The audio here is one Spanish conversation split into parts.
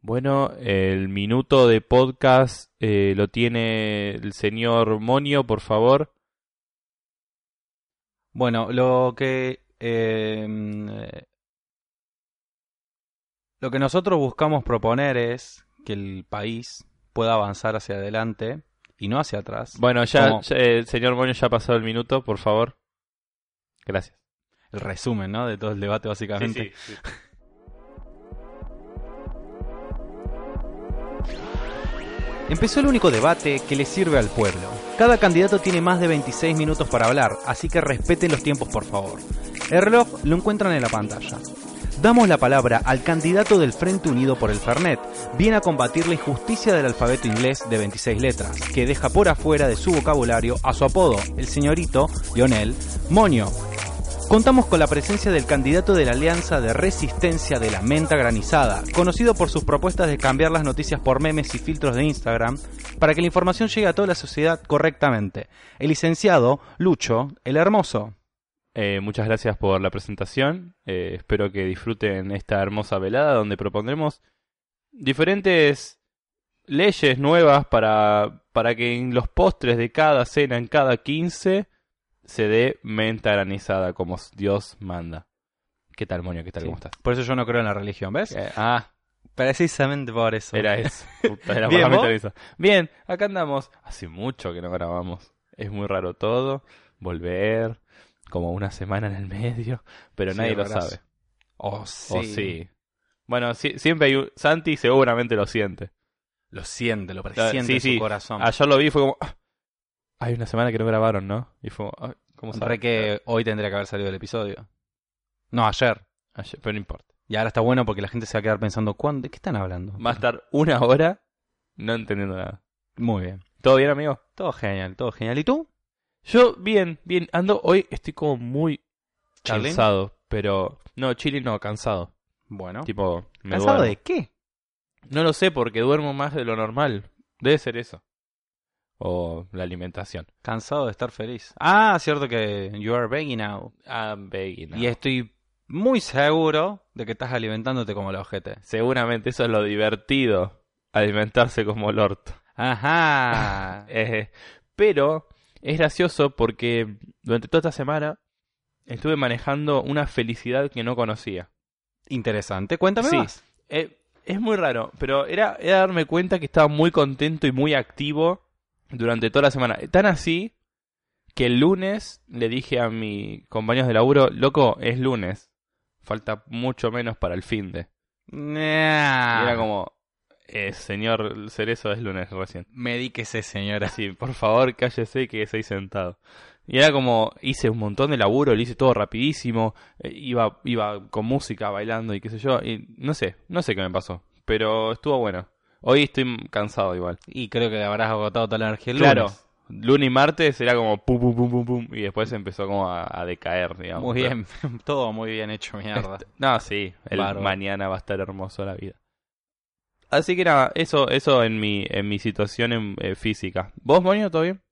Bueno, el minuto de podcast eh, lo tiene el señor Monio, por favor. Bueno, lo que eh, lo que nosotros buscamos proponer es que el país pueda avanzar hacia adelante y no hacia atrás. Bueno, ya, Como- ya, el señor Monio ya ha pasado el minuto, por favor. Gracias. El resumen, ¿no? De todo el debate, básicamente. Empezó el único debate que le sirve al pueblo. Cada candidato tiene más de 26 minutos para hablar, así que respeten los tiempos por favor. El reloj lo encuentran en la pantalla. Damos la palabra al candidato del Frente Unido por el Fernet. Viene a combatir la injusticia del alfabeto inglés de 26 letras, que deja por afuera de su vocabulario a su apodo, el señorito Lionel Monio. Contamos con la presencia del candidato de la Alianza de Resistencia de la Menta Granizada, conocido por sus propuestas de cambiar las noticias por memes y filtros de Instagram para que la información llegue a toda la sociedad correctamente. El licenciado Lucho, el Hermoso. Eh, muchas gracias por la presentación. Eh, espero que disfruten esta hermosa velada donde propondremos diferentes leyes nuevas para, para que en los postres de cada cena, en cada 15, se dé menta granizada como Dios manda. ¿Qué tal, Monio? ¿Qué tal? Sí. ¿Cómo estás? Por eso yo no creo en la religión, ¿ves? Eh, ah, Precisamente por eso. era eso. Puta, era por Bien, granizada. Bien, acá andamos. Hace mucho que no grabamos. Es muy raro todo. Volver. Como una semana en el medio. Pero Sí, nadie lo sabe. Oh, sí. Bueno, sí- siempre hay un... Santi seguramente lo siente. Lo siente, lo presiente sí, en su corazón. Ayer lo vi y fue como... "Ah, hay una semana que no grabaron, ¿no? Y fue. "Ah, ¿Cómo sabe? Que hoy tendría que haber salido el episodio. No, ayer. Ayer, pero no importa. Y ahora está bueno porque la gente se va a quedar pensando, ¿cuándo? ¿de qué están hablando? Va a estar una hora no entendiendo nada. Muy bien. ¿Todo bien, amigo? Todo genial, todo genial. ¿Y tú? Yo, bien, bien. Ando... Hoy estoy como muy ¿Chilling? cansado. Pero... No, chile no, cansado. Bueno. Tipo... me ¿Cansado duermo. de qué? No lo sé porque duermo más de lo normal. Debe ser eso. O la alimentación. Cansado de estar feliz. Ah, cierto que you are begging now. I'm begging now. Y estoy muy seguro de que estás alimentándote como la ojete. Seguramente eso es lo divertido. Alimentarse como el orto. Ajá. Eh, pero es gracioso porque durante toda esta semana estuve manejando una felicidad que no conocía. Interesante. Cuéntame Sí. más. Eh, es muy raro, pero era, era darme cuenta que estaba muy contento y muy activo durante toda la semana. Tan así que el lunes le dije a mis compañeros de laburo, loco, es lunes. Falta mucho menos para el fin de. Y Nah. era como, eh, señor Cerezo, es lunes recién. Medíquese, señora. Sí, por favor, cállese y quédese ahí sentado. Y era como, hice un montón de laburo, lo hice todo rapidísimo, eh, iba, iba con música, bailando y qué sé yo, y no sé, no sé qué me pasó, pero estuvo bueno. Hoy estoy cansado igual. Y creo que habrás agotado toda la energía el Claro, lunes. lunes y martes era como pum, pum, pum, pum, pum, y después empezó como a, a decaer, digamos. Muy bien. Todo muy bien hecho, mierda. No, sí, el Bárbaro. mañana va a estar hermoso la vida. Así que nada, eso, eso en mi, en mi situación en- eh, física. ¿Vos, Monio, todo bien?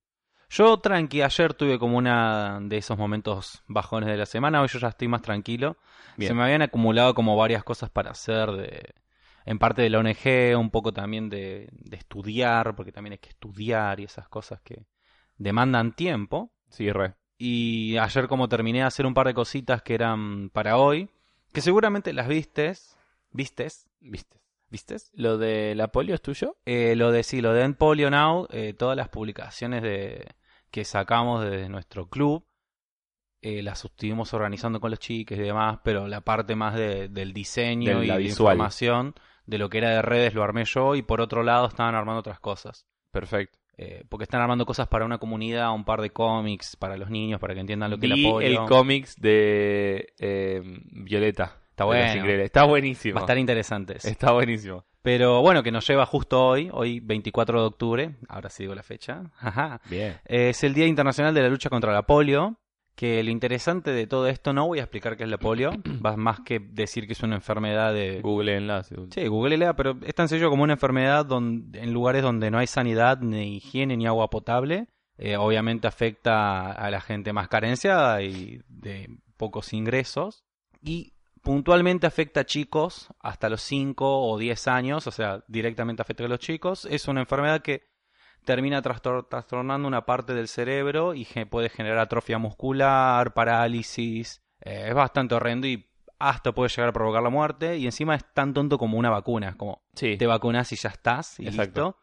Yo tranqui, ayer tuve como una de esos momentos bajones de la semana, hoy yo ya estoy más tranquilo. Bien. Se me habían acumulado como varias cosas para hacer, de, en parte de la ONG, un poco también de, de estudiar, porque también hay que estudiar y esas cosas que demandan tiempo. Sí, re. Y ayer como terminé de hacer un par de cositas que eran para hoy, que seguramente las vistes, vistes, ¿Viste? vistes, ¿Lo de la polio es tuyo? eh, lo de sí, lo de End Polio Now, eh, todas las publicaciones de, que sacamos de nuestro club, eh, las estuvimos organizando con los chiques y demás, pero la parte más de- del diseño De y la de visual. información de lo que era de redes lo armé yo y por otro lado estaban armando otras cosas. Perfecto. Eh, porque están armando cosas para una comunidad, un par de cómics para los niños, para que entiendan lo que es Vi la polio. el cómics de eh, Violeta. Está bueno. Está buenísimo. Va a estar interesante. Está buenísimo. Pero bueno, que nos lleva justo hoy, hoy 24 de octubre, ahora sí digo la fecha, ajá, Bien. Eh, es el Día Internacional de la Lucha contra la Polio, que lo interesante de todo esto, no voy a explicar qué es la polio, más que decir que es una enfermedad de... Google enlace. Sí, googlea, pero es tan sencillo como una enfermedad donde, en lugares donde no hay sanidad, ni higiene, ni agua potable. Eh, obviamente afecta a la gente más carenciada y de pocos ingresos. Y puntualmente afecta a chicos hasta los 5 o 10 años, o sea, directamente afecta a los chicos. Es una enfermedad que termina trastor- trastornando una parte del cerebro y puede generar atrofia muscular, parálisis. Eh, es bastante horrendo y hasta puede llegar a provocar la muerte. Y encima es tan tonto como una vacuna. Es como Sí. te vacunas y ya estás y Exacto. listo.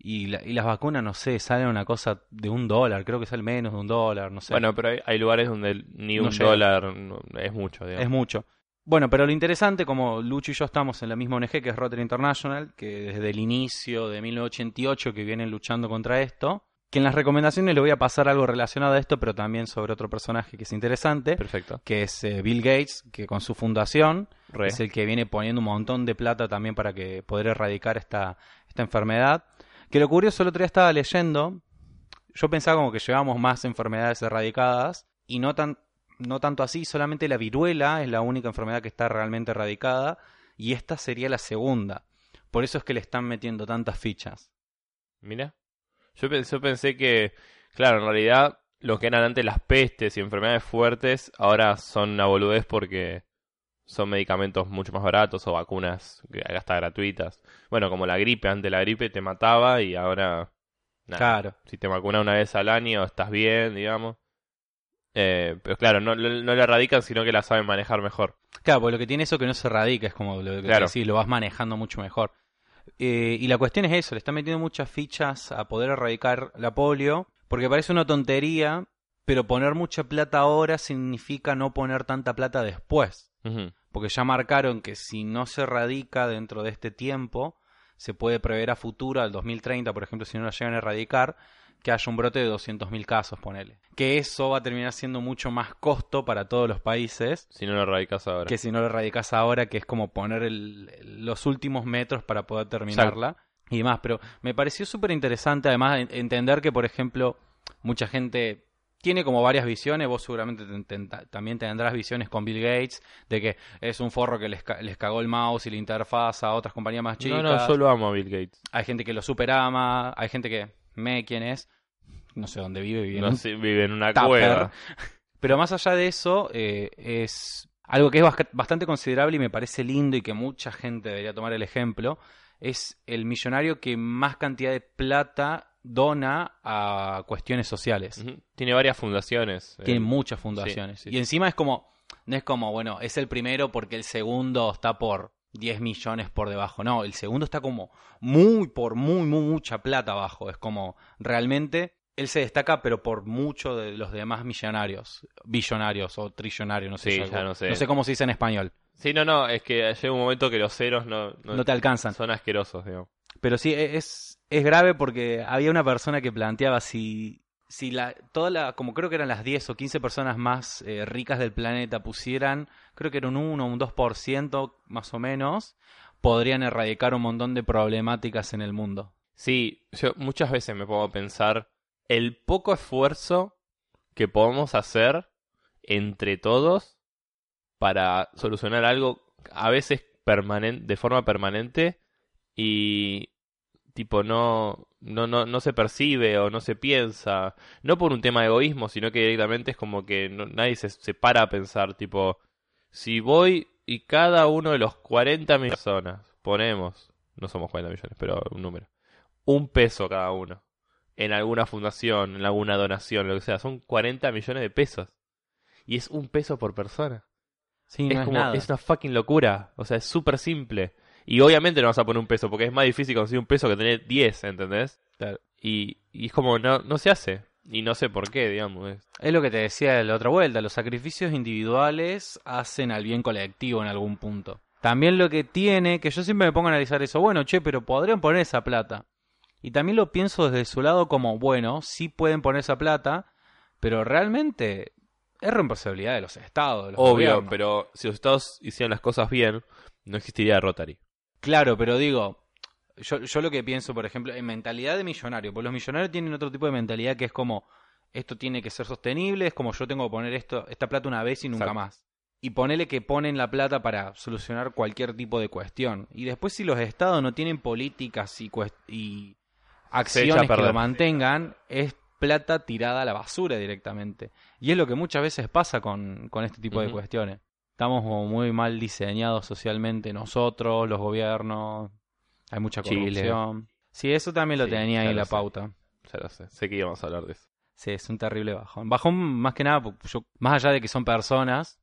Y, la- y las vacunas, no sé, salen una cosa de un dólar, creo que sale menos de un dólar, no sé. Bueno, pero hay, hay lugares donde ni No un llega. dólar es mucho, digamos. Es mucho. Bueno, pero lo interesante, como Lucho y yo estamos en la misma ONG que es Rotary International, que desde el inicio de 1988 que vienen luchando contra esto, que en las recomendaciones le voy a pasar algo relacionado a esto, pero también sobre otro personaje que es interesante, Perfecto. que es eh, Bill Gates, que con su fundación Re. es el que viene poniendo un montón de plata también para que poder erradicar esta, esta enfermedad. Que lo curioso, el otro día estaba leyendo, yo pensaba como que llevamos más enfermedades erradicadas y no tan no tanto así, solamente la viruela es la única enfermedad que está realmente erradicada y esta sería la segunda. Por eso es que le están metiendo tantas fichas. Mira. Yo pensé, yo pensé que, claro, en realidad lo que eran antes las pestes y enfermedades fuertes, ahora son una boludez porque son medicamentos mucho más baratos o vacunas que hasta gratuitas. Bueno, como la gripe, antes la gripe te mataba y ahora... nada. Claro. Si te vacunas una vez al año, estás bien, digamos. Eh, pero claro, no, la erradican, sino que la saben manejar mejor. Claro, porque lo que tiene eso que no se erradica, es como lo que Claro. decís, lo vas manejando mucho mejor. Eh, y la cuestión es eso, le están metiendo muchas fichas a poder erradicar la polio, porque parece una tontería, pero poner mucha plata ahora significa no poner tanta plata después. Porque ya marcaron que si no se erradica dentro de este tiempo, se puede prever a futuro, al 2030, por ejemplo, si no lo llegan a erradicar, que haya un brote de 200.000 casos, ponele. Que eso va a terminar siendo mucho más costo para todos los países Si no lo erradicas ahora. que si no lo erradicas ahora, que es como poner el- los últimos metros para poder terminarla y demás. Pero me pareció súper interesante, además, en- entender que, por ejemplo, mucha gente tiene como varias visiones. Vos seguramente también tendrás visiones con Bill Gates de que es un forro que les, les cagó el mouse y la interfaz a otras compañías más chicas. No, no, yo lo amo a Bill Gates. Hay gente que lo superama, hay gente que me quién es. No sé dónde vive, vive en No vive en una tupper. cueva. Pero más allá de eso, eh, es algo que es bastante considerable y me parece lindo y que mucha gente debería tomar el ejemplo. Es el millonario que más cantidad de plata dona a cuestiones sociales. Tiene varias fundaciones. Tiene Eh, muchas fundaciones. sí, y encima es como, no es como, bueno, es el primero porque el segundo está por 10 millones por debajo. No, el segundo está como muy, por muy, muy, mucha plata abajo. Es como, realmente, él se destaca, pero por mucho de los demás millonarios, billonarios o trillonarios, no sé. Sí, ya no sé. cómo se dice en español. Sí, no, no, es que llega un momento que los ceros no, no, No te alcanzan. son asquerosos, digamos. Pero sí, e- es, es grave porque había una persona que planteaba si, si la, toda la, como creo que eran las 10 o 15 personas más eh, ricas del planeta pusieran, creo que era un 1 o un 2% más o menos, podrían erradicar un montón de problemáticas en el mundo. Sí, yo muchas veces me pongo a pensar el poco esfuerzo que podemos hacer entre todos para solucionar algo a veces de forma permanente y tipo no, no, no, no se percibe o no se piensa, no por un tema de egoísmo, sino que directamente es como que no- nadie se, se para a pensar, tipo, si voy y cada uno de los 40 millones de personas ponemos, no somos 40 millones, pero un número, un peso cada uno en alguna fundación, en alguna donación, lo que sea, son 40 millones de pesos. Y es un peso por persona. Sí, es no es como, nada. es una fucking locura. O sea, es súper simple. Y obviamente no vas a poner un peso, porque es más difícil conseguir un peso que tener 10, ¿entendés? Claro. Y, y es como, no, no se hace. Y no sé por qué, digamos. es- lo que te decía de la otra vuelta, los sacrificios individuales hacen al bien colectivo en algún punto. También lo que tiene, que yo siempre me pongo a analizar eso, bueno, che, pero podrían poner esa plata. Y también lo pienso desde su lado como, bueno, sí pueden poner esa plata, pero realmente es responsabilidad de los estados, de los Obvio, gobiernos. pero si los estados hicieran las cosas bien, no existiría Rotary. Claro, pero digo, yo, yo lo que pienso, por ejemplo, en mentalidad de millonario, pues los millonarios tienen otro tipo de mentalidad que es como, esto tiene que ser sostenible, es como yo tengo que poner esto, esta plata una vez y nunca Exacto. más. Y ponele que ponen la plata para solucionar cualquier tipo de cuestión. Y después si los estados no tienen políticas y, y acciones que lo mantengan, es plata tirada a la basura directamente. Y es lo que muchas veces pasa con, con este tipo de cuestiones. Estamos como muy mal diseñados socialmente nosotros, los gobiernos. Hay mucha Chile. corrupción. Sí, eso también lo Sí, tenía ahí en la sé. pauta. Ya lo sé, sé que íbamos a hablar de eso. Sí, es un terrible bajón. Bajón más que nada, yo, más allá de que son personas,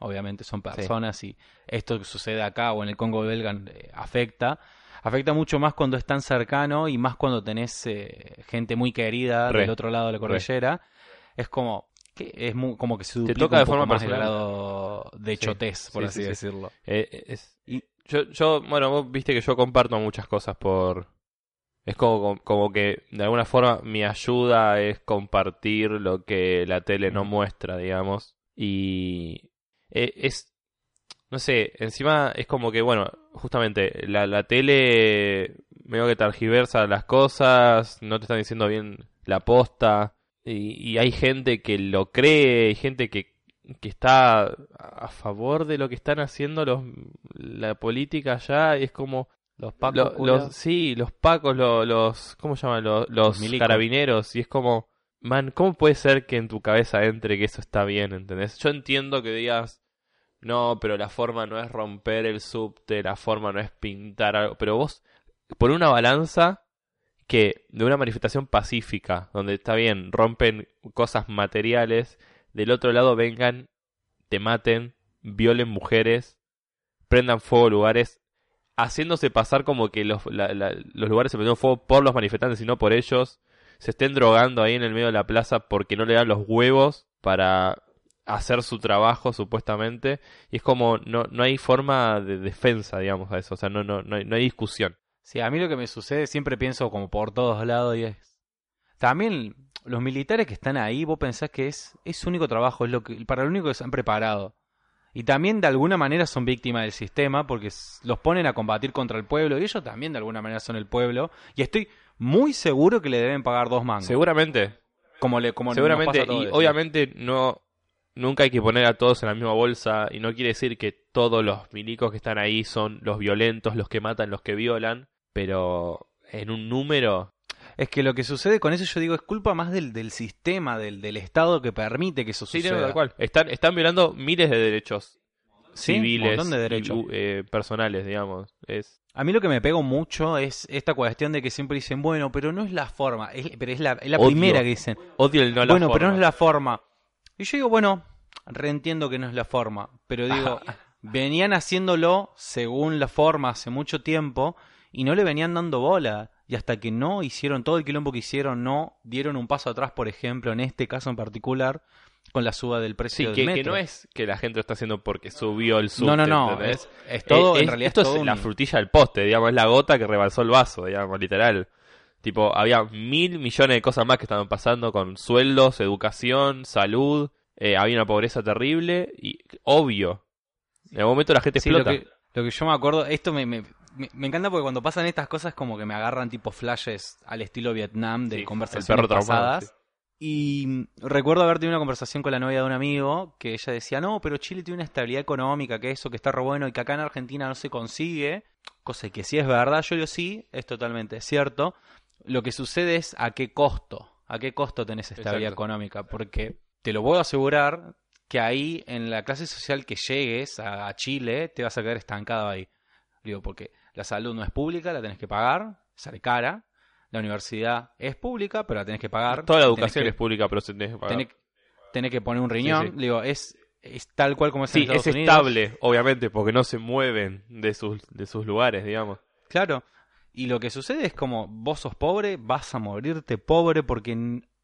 obviamente son personas y esto que sucede acá o en el Congo belga eh, afecta. Afecta mucho más cuando es tan cercano y más cuando tenés eh, gente muy querida Re, del otro lado de la re. cordillera. Es como que es mu- como que se duplica toca un de poco forma más el personal. grado de Sí, chotez, por sí, así sí, sí. decirlo. Eh, es, y yo, yo, bueno, vos viste que yo comparto muchas cosas por... Es como, como que de alguna forma mi ayuda es compartir lo que la tele no muestra, digamos. Y eh, es, no sé, encima es como que, bueno, justamente la, la tele medio que tergiversa las cosas, no te están diciendo bien la posta. Y, y hay gente que lo cree, hay gente que, que está a favor de lo que están haciendo los, la política allá. Y es como... Los pacos, Lo- los, sí, los pacos, lo- los, ¿cómo se llaman? Los, los carabineros. Y es como, man, ¿cómo puede ser que en tu cabeza entre que eso está bien, ¿entendés? Yo entiendo que digas, no, pero la forma no es romper el subte, la forma no es pintar algo. Pero vos, por una balanza que de una manifestación pacífica, donde está bien, rompen cosas materiales, del otro lado vengan, te maten, violen mujeres, prendan fuego lugares, haciéndose pasar como que los, la- la- los lugares se prendieron fuego por los manifestantes y no por ellos, se estén drogando ahí en el medio de la plaza porque no le dan los huevos para hacer su trabajo supuestamente y es como no, no hay forma de defensa digamos a eso o sea no no no no hay discusión Sí, a mí lo que me sucede siempre pienso como por todos lados y es... También los militares que están ahí, vos pensás que es, es su único trabajo, es lo que, para lo único que se han preparado. Y también de alguna manera son víctimas del sistema porque los ponen a combatir contra el pueblo y ellos también de alguna manera son el pueblo. Y estoy muy seguro que le deben pagar dos mangos. seguramente Como le, como nos seguramente pasa a todos, y obviamente no nunca hay que poner a todos en la misma bolsa y no quiere decir que todos los milicos que están ahí son los violentos los que matan los que violan pero en un número Es que lo que sucede con eso yo digo es culpa más del, del sistema, del, del Estado que permite que eso sí suceda. no, tal cual están están violando miles de derechos Sí, civiles un montón de y, derechos. u- eh, personales digamos es A mí lo que me pega mucho es esta cuestión de que siempre dicen, bueno, pero no es la forma, es- pero es la, es la Odio. primera que dicen, odio el no la bueno, pero no es la forma. Y yo digo, bueno, reentiendo que no es la forma, pero digo, venían haciéndolo según la forma hace mucho tiempo y no le venían dando bola. Y hasta que no hicieron todo el quilombo que hicieron, no dieron un paso atrás, por ejemplo, en este caso en particular, con la suba del Sí, precio que, del que metro. no es que la gente lo está haciendo porque subió el subte, no, no, no, es, es todo, Eh, en realidad esto es, todo es la un- frutilla del poste, digamos, es la gota que rebalsó el vaso, digamos, literal. Tipo, había mil millones de cosas más que estaban pasando con sueldos, educación, salud, eh, había una pobreza terrible y obvio. En algún momento la gente Sí, lo explota. que, lo que yo me acuerdo, esto me, me, me- me encanta porque cuando pasan estas cosas como que me agarran tipo flashes al estilo Vietnam de Sí, conversaciones pasadas. sí. Y mm, recuerdo haber tenido una conversación con la novia de un amigo que ella decía, no, pero Chile tiene una estabilidad económica, que eso que está re bueno y que acá en Argentina no se consigue. Cosa que sí es verdad, yo digo sí, es totalmente cierto. Lo que sucede es a qué costo, a qué costo tenés estabilidad Exacto. económica, porque te lo puedo asegurar que ahí en la clase social que llegues a Chile te vas a quedar estancado ahí. Digo, porque la salud no es pública, la tenés que pagar, sale cara. La universidad es pública, pero la tenés que pagar. Toda la educación que- es pública, pero se tenés que pagar. tenés, tenés que poner un riñón. Sí, sí. Digo, es, es tal cual como es en Sí, es Estados Unidos. estable, obviamente, porque no se mueven de sus, de sus lugares, digamos. Claro. Y lo que sucede es como vos sos pobre, vas a morirte pobre porque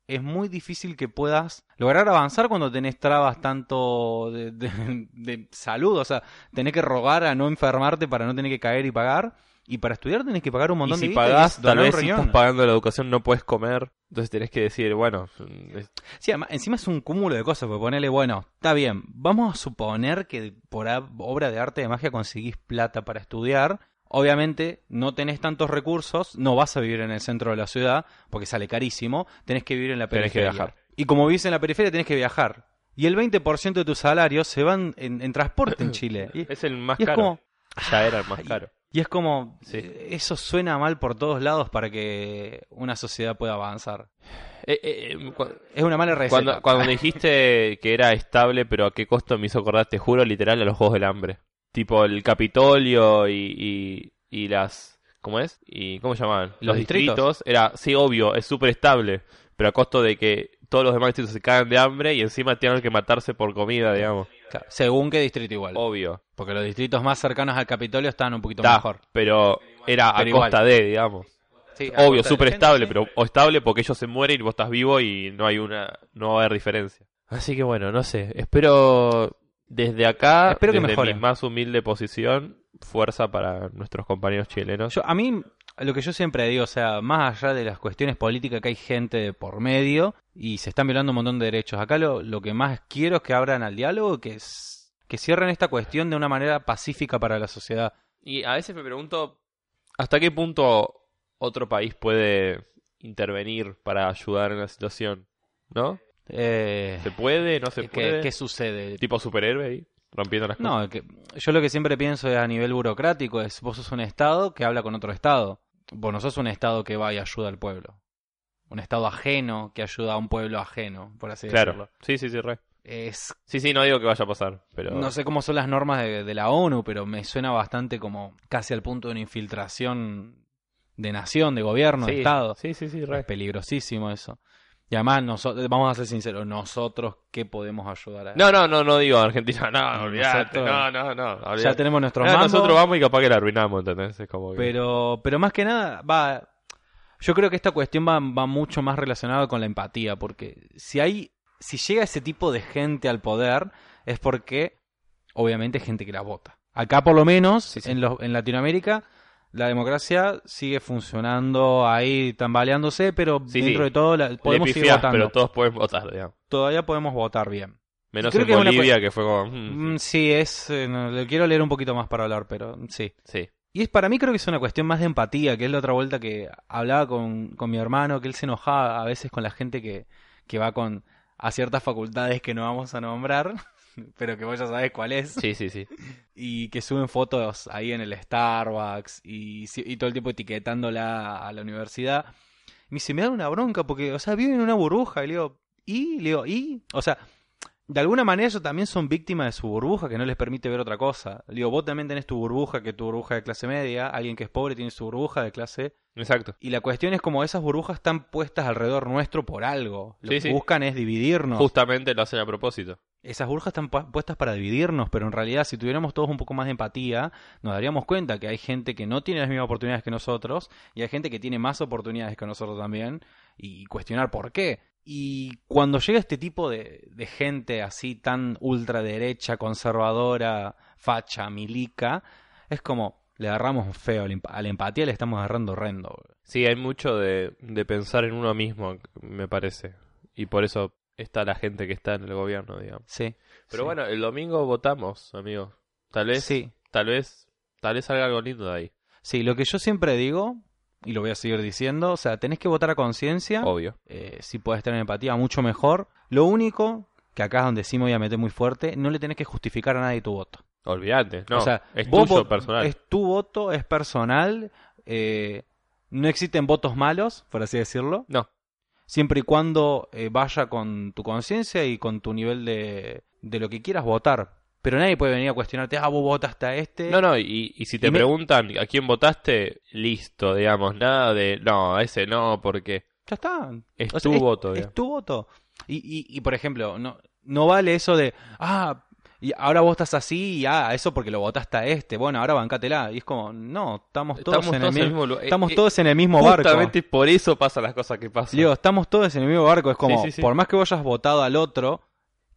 es muy difícil que puedas lograr avanzar cuando tenés trabas tanto de, de- de salud. O sea, tenés que rogar a no enfermarte para no tener que caer y pagar. Y para estudiar tenés que pagar un Y montón si de y pagás, tal vez si estás pagando la educación no puedes comer, entonces tenés que decir, bueno, es- Sí, además, encima es un cúmulo de cosas, porque ponele, bueno, está bien, vamos a suponer que por obra de arte de magia conseguís plata para estudiar. Obviamente no tenés tantos recursos, no vas a vivir en el centro de la ciudad, porque sale carísimo, tenés que vivir en la Tenés que periferia. viajar. Y como vivís en la periferia tenés que viajar. Y el 20% de tu salario se van en, en transporte en Chile. Y, es el más y caro. como, Ya era el más y- caro. Y es como, Sí. eso suena mal por todos lados para que una sociedad pueda avanzar. Eh, eh, eh, Es una mala receta. cuando, cuando dijiste que era estable, pero a qué costo me hizo acordar, te juro, literal, a los Juegos del Hambre. Tipo el Capitolio y, y, y las... ¿Cómo es? ¿Y cómo se llamaban? Los distritos. Era, sí, obvio, es súper estable, pero a costo de que todos los demás distritos se cagan de hambre y encima tienen que matarse por comida, digamos. Claro, según qué distrito igual. Obvio. Porque los distritos más cercanos al Capitolio están un poquito mejor. pero era a igual. costa de, digamos. Sí, Obvio, súper estable, pero o estable porque ellos se mueren y vos estás vivo y no hay una, no va a haber diferencia. Así que bueno, no sé, espero desde acá, Espero que desde mejore. mi más humilde posición, fuerza para nuestros compañeros chilenos. Yo, a mí, lo que yo siempre digo, o sea, más allá de las cuestiones políticas que hay gente por medio y se están violando un montón de derechos. Acá lo, lo que más quiero es que abran al diálogo, que, es, que cierren esta cuestión de una manera pacífica para la sociedad. Y a veces me pregunto, ¿hasta qué punto otro país puede intervenir para ayudar en la situación? ¿No? Eh, ¿Se puede? ¿No se ¿qué, puede? qué sucede? Tipo superhéroe ahí, rompiendo las cosas. No, que yo lo que siempre pienso es a nivel burocrático, es vos sos un Estado que habla con otro Estado. Vos no sos un Estado que va y ayuda al pueblo. Un Estado ajeno que ayuda a un pueblo ajeno, por así claro. decirlo. Sí, sí, sí, re. Es, Sí, sí, no digo que vaya a pasar, pero... no sé cómo son las normas de, de la ONU, pero me suena bastante como casi al punto de una infiltración de nación, de gobierno, de Estado. Sí, sí, sí, Es re. peligrosísimo eso. Y además, nosotros, vamos a ser sinceros, nosotros, ¿qué podemos ayudar a No, no, no, no digo Argentina, no, olvidate, nosotros- no, no, no, Ya tenemos nuestros No, mambos. nosotros vamos y capaz que la arruinamos, ¿entendés? Es como que- Pero, pero más que nada, va. Yo creo que esta cuestión va, va mucho más relacionada con la empatía, porque si hay, si llega ese tipo de gente al poder, es porque, obviamente, hay gente que la vota. Acá, por lo menos, Sí, sí. En, los- en Latinoamérica, la democracia sigue funcionando ahí, tambaleándose, pero Sí, dentro sí. de todo la- podemos seguir pifiás, votando. pero todos pueden votar, digamos. Todavía podemos votar bien. Menos Creo en que Bolivia, que fue como... mm, Mm, sí, es. eh, no, le quiero leer un poquito más para hablar, pero sí. sí. Y es para mí creo que es una cuestión más de empatía, que es la otra vuelta que hablaba con, con mi hermano, que él se enojaba a veces con la gente que, que va con a ciertas facultades que no vamos a nombrar, pero que vos ya sabés cuál es, Sí, sí, sí. y que suben fotos ahí en el Starbucks y, y todo el tiempo etiquetándola a la universidad. Y me dice, me da una bronca porque, o sea, viven en una burbuja. Y le digo, ¿y? Le digo, ¿y? O sea, de alguna manera ellos también son víctimas de su burbuja que no les permite ver otra cosa. Le digo, vos también tenés tu burbuja, que es tu burbuja de clase media. Alguien que es pobre tiene su burbuja de clase. Exacto. Y la cuestión es como esas burbujas están puestas alrededor nuestro por algo. Lo Sí, que sí. buscan es dividirnos. Justamente lo hacen a propósito. Esas burbujas están pu- puestas para dividirnos, pero en realidad si tuviéramos todos un poco más de empatía, nos daríamos cuenta que hay gente que no tiene las mismas oportunidades que nosotros y hay gente que tiene más oportunidades que nosotros también y cuestionar por qué. Y cuando llega este tipo de, de gente así tan ultraderecha, conservadora, facha, milica, es como le agarramos feo, a la empatía le estamos agarrando horrendo. Sí, hay mucho de, de pensar en uno mismo, me parece. Y por eso está la gente que está en el gobierno, digamos. Sí. Pero sí. bueno, el domingo votamos, amigo. Tal vez, Sí, tal vez, tal vez salga algo lindo de ahí. sí, lo que yo siempre digo, y lo voy a seguir diciendo, o sea, tenés que votar a conciencia. Obvio. eh, si puedes tener empatía, mucho mejor. Lo único, que acá es donde sí me voy a meter muy fuerte, no le tenés que justificar a nadie tu voto. Olvídate. No, o sea, es vos tuyo personal. Es tu voto, es personal. eh, no existen votos malos, por así decirlo. No. Siempre y cuando eh, vaya con tu conciencia y con tu nivel de, de lo que quieras votar. Pero nadie puede venir a cuestionarte, ah, vos votaste a este. No, no, y, y si te Y me- preguntan a quién votaste, listo, digamos, nada de, no, a ese no, porque Ya está. es O tu sea, voto, Es tu voto. Y, y, y, por ejemplo, no, no vale eso de, ah, y ahora vos estás así y ah, eso porque lo votaste a este. Bueno, ahora bancátela. Y es como, no, estamos todos, Estamos en, todos el mismo, mismo lugar. estamos Eh, todos en el mismo barco. Justamente por eso pasan las cosas que pasan. Digo, estamos todos en el mismo barco. Es como, Sí, sí, sí. por más que vos hayas votado al otro,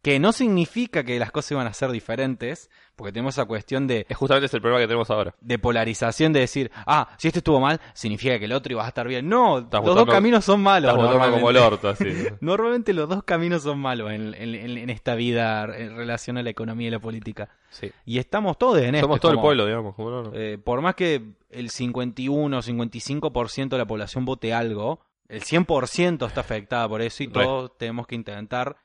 que no significa que las cosas iban a ser diferentes, porque tenemos esa cuestión de, Es justamente el problema que tenemos ahora. de polarización de decir, ah, si este estuvo mal, significa que el otro iba a estar bien. No, Estás los dos caminos son malos. Como el normalmente. orto, así. Normalmente los dos caminos son malos en, en- esta vida en relación a la economía y la política. sí. Y estamos todos en esto. Somos todo el pueblo, digamos. como no, no. eh, por más que el 51 o 55% de la población vote algo, el 100% está afectada por eso y Re. todos tenemos que intentar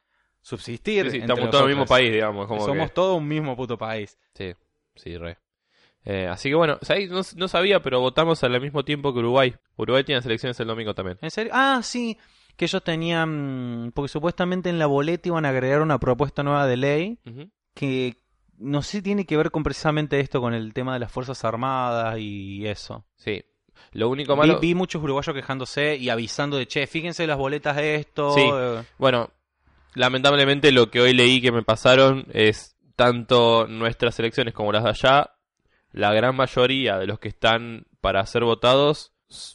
subsistir. Sí, sí, entre estamos todos en el mismo país, digamos. Como Somos que- todos un mismo puto país. Sí, sí, re. Eh, así que bueno. No, no sabía, pero votamos al mismo tiempo que Uruguay. Uruguay tiene las elecciones el domingo también. ¿En serio? Ah, sí, que ellos tenían, porque supuestamente en la boleta iban a agregar una propuesta nueva de ley que no sé, tiene que ver con precisamente esto, con el tema de las Fuerzas Armadas y eso. Sí. Lo único Vi, malo... vi muchos uruguayos quejándose y avisando de, che, fíjense las boletas de esto. Sí. eh, Bueno, lamentablemente lo que hoy leí que me pasaron es tanto nuestras elecciones como las de allá, la gran mayoría de los que están para ser votados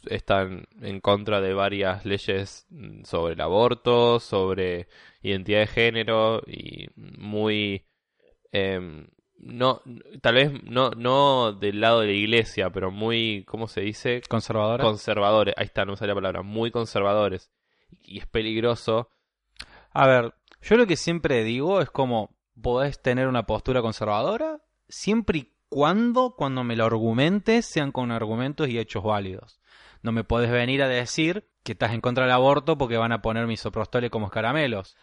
están en contra de varias leyes sobre el aborto, sobre identidad de género y muy em, no tal vez no no del lado de la iglesia, pero muy ¿cómo se dice? conservadora. conservadores. Ahí está, no me sale la palabra, muy conservadores. Y es peligroso A ver, yo lo que siempre digo es como, podés tener una postura conservadora siempre y cuando, cuando me lo argumentes, sean con argumentos y hechos válidos. No me podés venir a decir que estás en contra del aborto porque van a poner misoprostol como caramelos.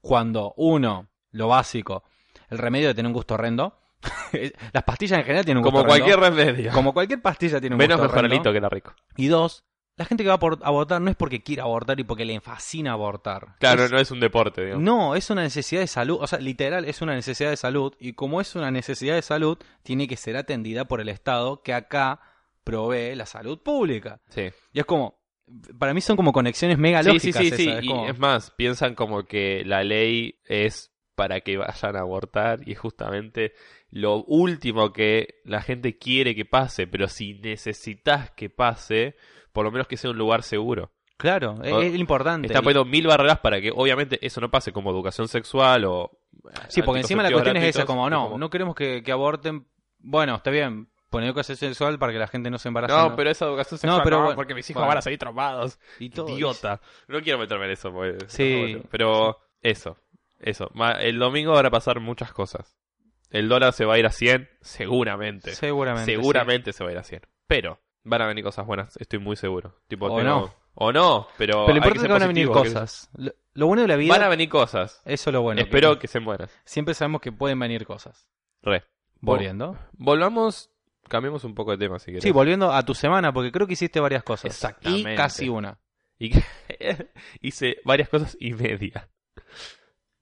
Cuando, uno, lo básico, el remedio de tener un gusto horrendo. Las pastillas en general tienen un como gusto cualquier horrendo. remedio. Como cualquier pastilla tiene un Menos gusto horrendo. mejoralito que era rico. Y dos, la gente que va a abortar no es porque quiera abortar y porque le fascina abortar. Claro, Es- no es un deporte, digamos. no, es una necesidad de salud, o sea, literal es una necesidad de salud y como es una necesidad de salud, tiene que ser atendida por el Estado que acá provee la salud pública. Sí. Y es como, para mí son como conexiones mega Sí, sí, lógicas. sí, sí. esas, es Y es más, piensan como que la ley es para que vayan a abortar y es justamente lo último que la gente quiere que pase, pero si necesitas que pase, por lo menos que sea un lugar seguro. Claro, es, importante. Está poniendo mil barreras para que obviamente eso no pase como educación sexual o... Sí, porque encima la cuestión es esa, como no, como- no queremos que, que aborten. Bueno, está bien, poner educación sexual para que la gente no se embarace. No, pero esa educación sexual no, pero bueno, porque mis hijos bueno. van a salir traumados. Y todo Idiota. No quiero meterme en eso. porque- Sí. Pero eso, eso. El domingo van a pasar muchas cosas. El dólar se va a ir a 100, seguramente. Seguramente. seguramente se va a ir a 100. Pero van a venir cosas buenas, estoy muy seguro. Tipo, O tengo- no. O no, pero... Pero lo importante es que van a venir que- cosas. Lo, lo bueno de la vida. Van a venir cosas. Eso es lo bueno. Espero que que sean buenas. siempre sabemos que pueden venir cosas. Re. Volviendo. Volvamos, cambiemos un poco de tema si querés. Sí, volviendo a tu semana, porque creo que hiciste varias cosas. Exactamente. Y casi una. Y hice varias cosas y media.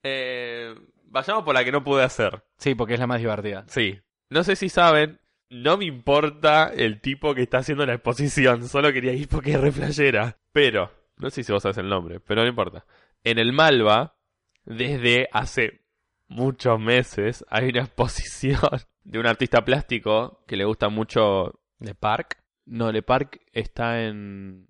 Eh, vayamos por la que no pude hacer. Sí, porque es la más divertida. Sí. No sé si saben, no me importa el tipo que está haciendo la exposición. Solo quería ir porque es re flashera. Pero, no sé si vos sabes el nombre, pero no importa. En el Malva, desde hace muchos meses, hay una exposición de un artista plástico que le gusta mucho. De Park. No, Le Parc está en.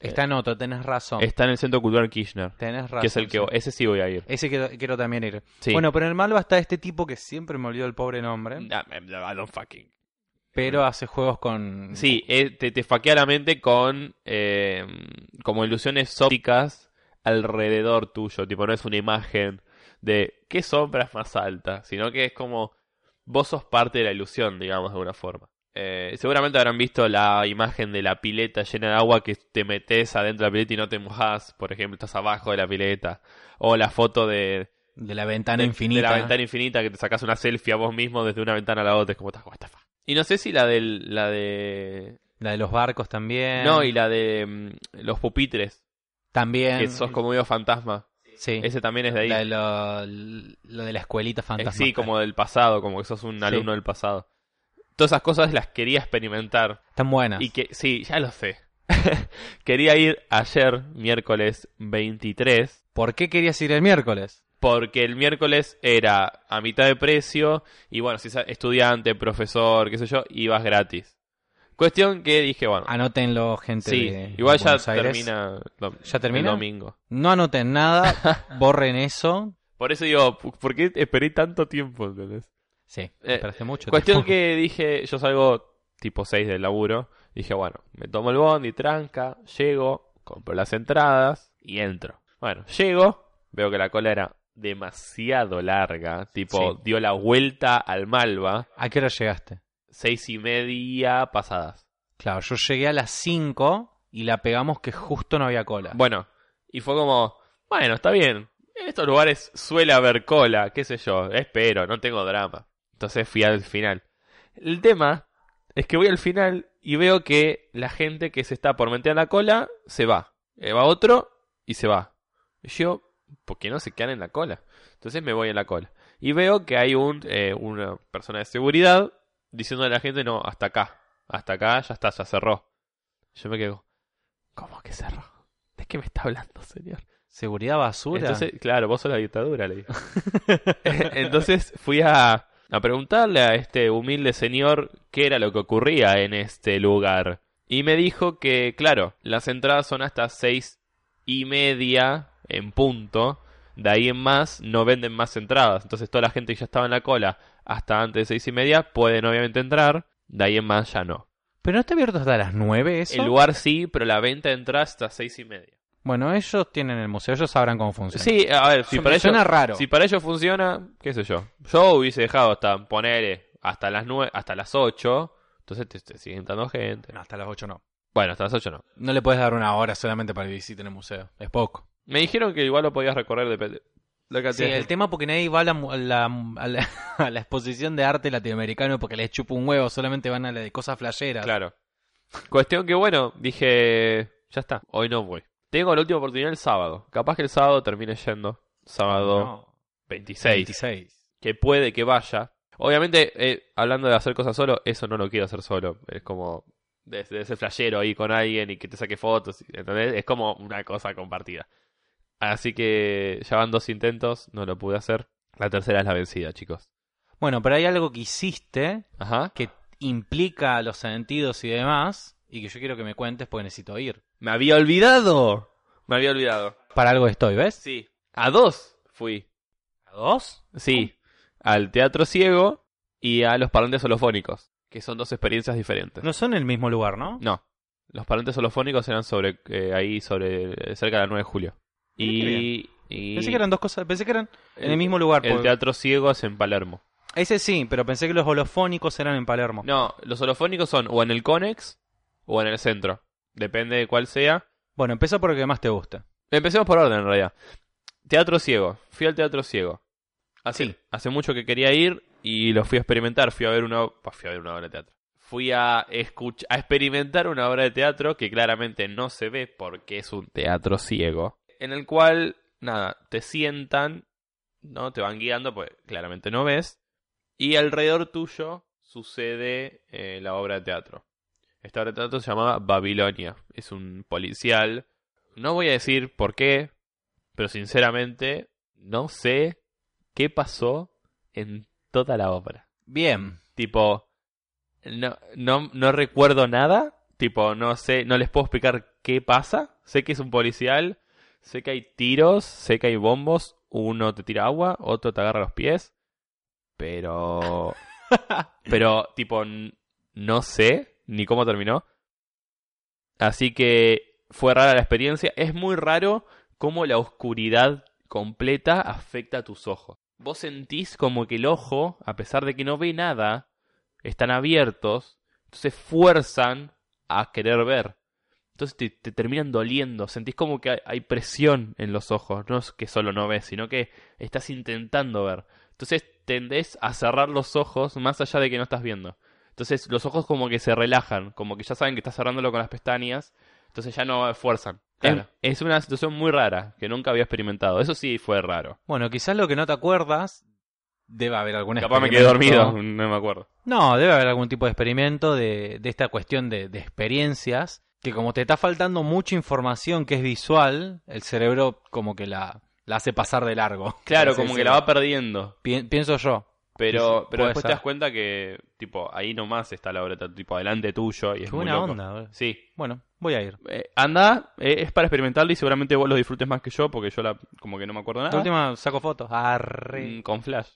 Está en otro, tenés razón. Está en el Centro Cultural Kirchner. Tenés razón. Que es el que. sí. Ese sí voy a ir. Ese quiero, quiero también ir. Sí. Bueno, pero en el Malva está este tipo que siempre me olvidó el pobre nombre. Ah, I don't fucking Pero hace juegos con. Sí, eh, te, te faquea la mente con eh, como ilusiones ópticas alrededor tuyo. Tipo, no es una imagen de qué sombra es más alta, sino que es como vos sos parte de la ilusión, digamos, de alguna forma. Eh, seguramente habrán visto la imagen de la pileta llena de agua que te metes adentro de la pileta y no te mojás, por ejemplo, estás abajo de la pileta. O la foto de, De la ventana de- infinita. de la ventana infinita que te sacas una selfie a vos mismo desde una ventana a la otra. Es como, what the fuck. Y no sé si la del, la de La de los barcos también. no, y la de mm, los pupitres, También. que sos como medio fantasma. Sí. Ese también es de ahí. La de lo, lo de la escuelita Eh, fantasma. sí, como del pasado, como que sos un alumno del pasado. Todas esas cosas las quería experimentar. Están buenas. Y que, sí, ya lo sé. quería ir ayer, miércoles 23, ¿Por qué querías ir el miércoles? Porque el miércoles era a mitad de precio y bueno, si sos estudiante, profesor, qué sé yo, ibas gratis. Cuestión que dije, bueno, Anótenlo, gente. sí, de igual ya termina, lo- ¿Ya termina? el domingo. No anoten nada, borren eso. Por eso digo, ¿por qué esperé tanto tiempo? ¿entendés? Sí, Eh, esperaste mucho. Cuestión que dije, yo salgo tipo 6 del laburo. Dije, bueno, me tomo el bondi, tranca, llego, compro las entradas y entro. Bueno, llego, veo que la cola era demasiado larga. Tipo, Sí. dio la vuelta al Malva. ¿A qué hora llegaste? Seis y media pasadas. Claro, yo llegué a las 5 y la pegamos que justo no había cola. Bueno, y fue como, bueno, está bien. En estos lugares suele haber cola, qué sé yo, espero, no tengo drama. Entonces fui al final. El tema es que voy al final y veo que la gente que se está por meter en la cola se va. Eh, va otro y se va. Y yo, ¿por qué no se quedan en la cola? Entonces me voy en la cola. Y veo que hay un, eh, una persona de seguridad diciendo a la gente, no, hasta acá. Hasta acá, ya está, ya cerró. Yo me quedo, ¿cómo que cerró? ¿De qué me está hablando, señor? Seguridad basura. Entonces, claro, vos sos la dictadura, le digo. Entonces fui a, a preguntarle a este humilde señor qué era lo que ocurría en este lugar. Y me dijo que, claro, las entradas son hasta seis y media en punto. De ahí en más no venden más entradas. Entonces toda la gente que ya estaba en la cola hasta antes de seis y media pueden obviamente entrar. De ahí en más ya no. Pero no está abierto hasta las 9 eso. El lugar sí, pero la venta de entradas hasta seis y media. Bueno, ellos tienen el museo, ellos sabrán cómo funciona. Sí, a ver, si Eso para ellos raro. Si para ellos funciona, qué sé yo. Yo hubiese dejado hasta poner hasta las nueve, hasta las 8. Entonces te, te siguen dando gente. No, hasta las 8 no. Bueno, hasta las 8 no. No le puedes dar una hora solamente para que visiten el museo. Es poco. Me dijeron que igual lo podías recorrer depende la Sí, cantidad de el tema porque nadie va a la, a la, a la- a la exposición de arte latinoamericano porque les chupa un huevo, solamente van a la de cosas flasheras. Claro. Cuestión que bueno, dije, ya está, hoy no voy. Tengo la última oportunidad el sábado. Capaz que el sábado termine yendo. Sábado No, 26. 26. Que puede que vaya. Obviamente, eh, hablando de hacer cosas solo, eso no lo quiero hacer solo. Es como de, de ese flashero ahí con alguien y que te saque fotos. ¿entendés? Es como una cosa compartida. Así que ya van dos intentos, no lo pude hacer. La tercera es la vencida, chicos. Bueno, pero hay algo que hiciste Ajá. que implica los sentidos y demás y que yo quiero que me cuentes porque necesito ir. Me había olvidado. Me había olvidado. Para algo estoy, ¿ves? Sí. A dos fui. ¿A dos? Sí. Al teatro ciego y a los parlantes holofónicos. Que son dos experiencias diferentes. No son en el mismo lugar, ¿no? No. Los parlantes holofónicos eran sobre eh, ahí sobre cerca de la 9 de julio. Y, y Pensé que eran dos cosas, pensé que eran en el mismo lugar. el porque- teatro ciego es en Palermo. Ese sí, pero pensé que los holofónicos eran en Palermo. No, los holofónicos son o en el Conex o en el centro. Depende de cuál sea. Bueno, empieza por el que más te guste. Empecemos por orden en realidad. Teatro ciego. Fui al teatro ciego. Hace, Sí. hace mucho que quería ir y lo fui a experimentar. Fui a ver una, pa, fui a ver una obra de teatro. Fui a, escuch- a experimentar una obra de teatro que claramente no se ve porque es un teatro ciego. En el cual, nada, te sientan, ¿no? Te van guiando, pues claramente no ves. Y alrededor tuyo sucede eh, la obra de teatro. Esta obra de teatro se llamaba Babilonia. Es un policial. No voy a decir por qué, pero sinceramente no sé qué pasó en toda la obra. Bien. Tipo, no, no, no recuerdo nada. Tipo, no sé, no les puedo explicar qué pasa. Sé que es un policial, sé que hay tiros, sé que hay bombos. Uno te tira agua, otro te agarra los pies. Pero... pero, tipo, no sé ni cómo terminó. Así que fue rara la experiencia. Es muy raro cómo la oscuridad completa afecta a tus ojos. Vos sentís como que el ojo, a pesar de que no ve nada, están abiertos, entonces fuerzan a querer ver. Entonces te, te terminan doliendo, sentís como que hay, presión en los ojos, no es que solo no ves, sino que estás intentando ver. Entonces tendés a cerrar los ojos más allá de que no estás viendo. Entonces los ojos como que se relajan, como que ya saben que estás cerrándolo con las pestañas, entonces ya no esfuerzan. Claro. Es, es una situación muy rara, que nunca había experimentado. Eso sí fue raro. Bueno, quizás lo que no te acuerdas, debe haber algún Capaz me quedé dormido, no me acuerdo. No, debe haber algún tipo de experimento de, de esta cuestión de, de experiencias, que como te está faltando mucha información que es visual, el cerebro como que la, la hace pasar de largo. Claro, como que la va perdiendo. Pi- pienso yo. Pero, pero después ser. te das cuenta que, tipo, ahí nomás está la obra, tipo, adelante tuyo y es Qué muy buena loco. onda. Sí. Bueno, voy a ir. Eh, anda, eh, es para experimentarlo y seguramente vos lo disfrutes más que yo porque yo la, como que no me acuerdo La nada. última saco fotos. Arre. Mm, con flash.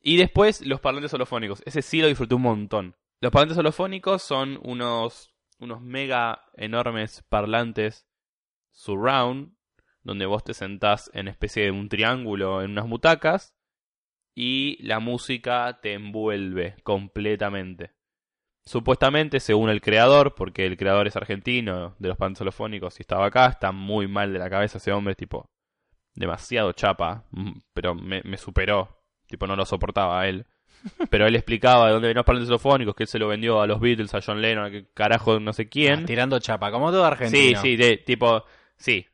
Y después los parlantes holofónicos. Ese sí lo disfruté un montón. Los parlantes holofónicos son unos, unos mega enormes parlantes surround, donde vos te sentás en especie de un triángulo en unas butacas y la música te envuelve completamente. Supuestamente, según el creador, porque el creador es argentino de los parlantes holofónicos y estaba acá, está muy mal de la cabeza ese hombre, tipo, demasiado chapa, mm, pero me, me superó. Tipo, no lo soportaba a él. Pero él explicaba de dónde venían los parlantes holofónicos, que él se lo vendió a los Beatles, a John Lennon, a que carajo no sé quién. Ah, tirando chapa, como todo sí, argentino. sí, de, tipo, sí.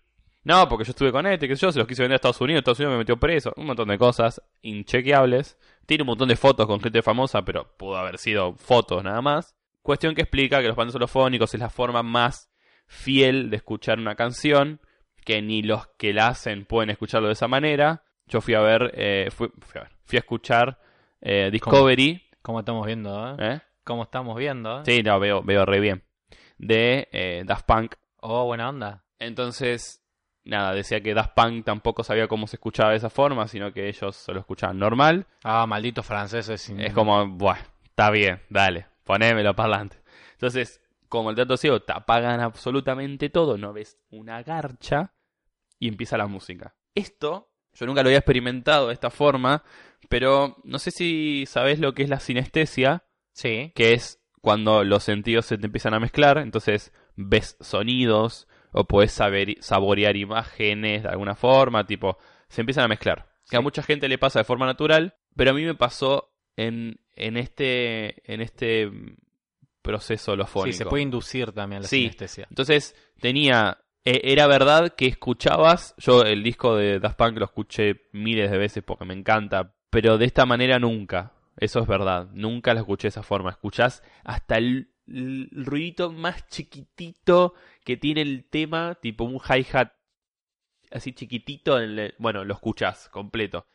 No, porque yo estuve con este, que yo, se los quise vender a Estados Unidos, Estados Unidos me metió preso, un montón de cosas inchequeables. Tiene un montón de fotos con gente famosa, pero pudo haber sido fotos nada más. Cuestión que explica que los parlantes holofónicos es la forma más fiel de escuchar una canción, que ni los que la hacen pueden escucharlo de esa manera. Yo fui a ver, eh, fui, fui a ver, fui a escuchar eh, Discovery, Como estamos viendo, ¿eh? ¿eh? Como estamos viendo, ¿eh? Sí, no, veo, veo re bien. De eh, Daft Punk. Oh, buena onda. Entonces, nada, decía que Daft Punk tampoco sabía cómo se escuchaba de esa forma, sino que ellos se lo escuchaban normal. Ah, malditos franceses. sin- Es como, buah, está bien, dale, ponémelo para adelante. Entonces, como el dato ciego, te apagan absolutamente todo, no ves una garcha y empieza la música. Esto, yo nunca lo había experimentado de esta forma, pero no sé si sabes lo que es la sinestesia, Sí. que es cuando los sentidos se te empiezan a mezclar, entonces ves sonidos o puedes saber, saborear imágenes de alguna forma, tipo, se empiezan a mezclar. Que a mucha gente le pasa de forma natural, pero a mí me pasó en, en este en este proceso holofónico. Sí, se puede inducir también la Sí. sinestesia. Entonces tenía e- era verdad que escuchabas, yo el disco de Daft Punk lo escuché miles de veces porque me encanta, pero de esta manera nunca. Eso es verdad, nunca lo escuché de esa forma. Escuchás hasta el, el ruidito más chiquitito que tiene el tema, tipo un hi-hat así chiquitito, bueno, lo escuchás completo.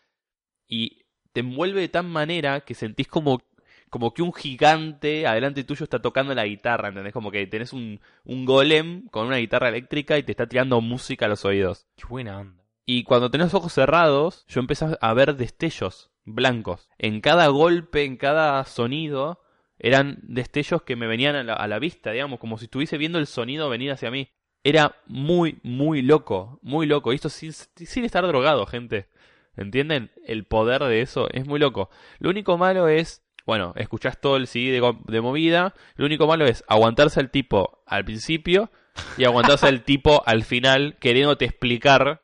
Y te envuelve de tal manera que sentís como, como que un gigante adelante tuyo está tocando la guitarra, ¿entendés? Como que tenés un, un golem con una guitarra eléctrica y te está tirando música a los oídos. Qué buena onda. Y cuando tenés los ojos cerrados, yo empecé a ver destellos blancos. En cada golpe, en cada sonido, eran destellos que me venían a la, a la vista, digamos, como si estuviese viendo el sonido venir hacia mí. Era muy, muy loco, muy loco. Y esto sin, sin estar drogado, gente. ¿Entienden? El poder de eso es muy loco. Lo único malo es, bueno, escuchás todo el CD de, movida. Lo único malo es aguantarse al tipo al principio y aguantarse al tipo al final queriéndote explicar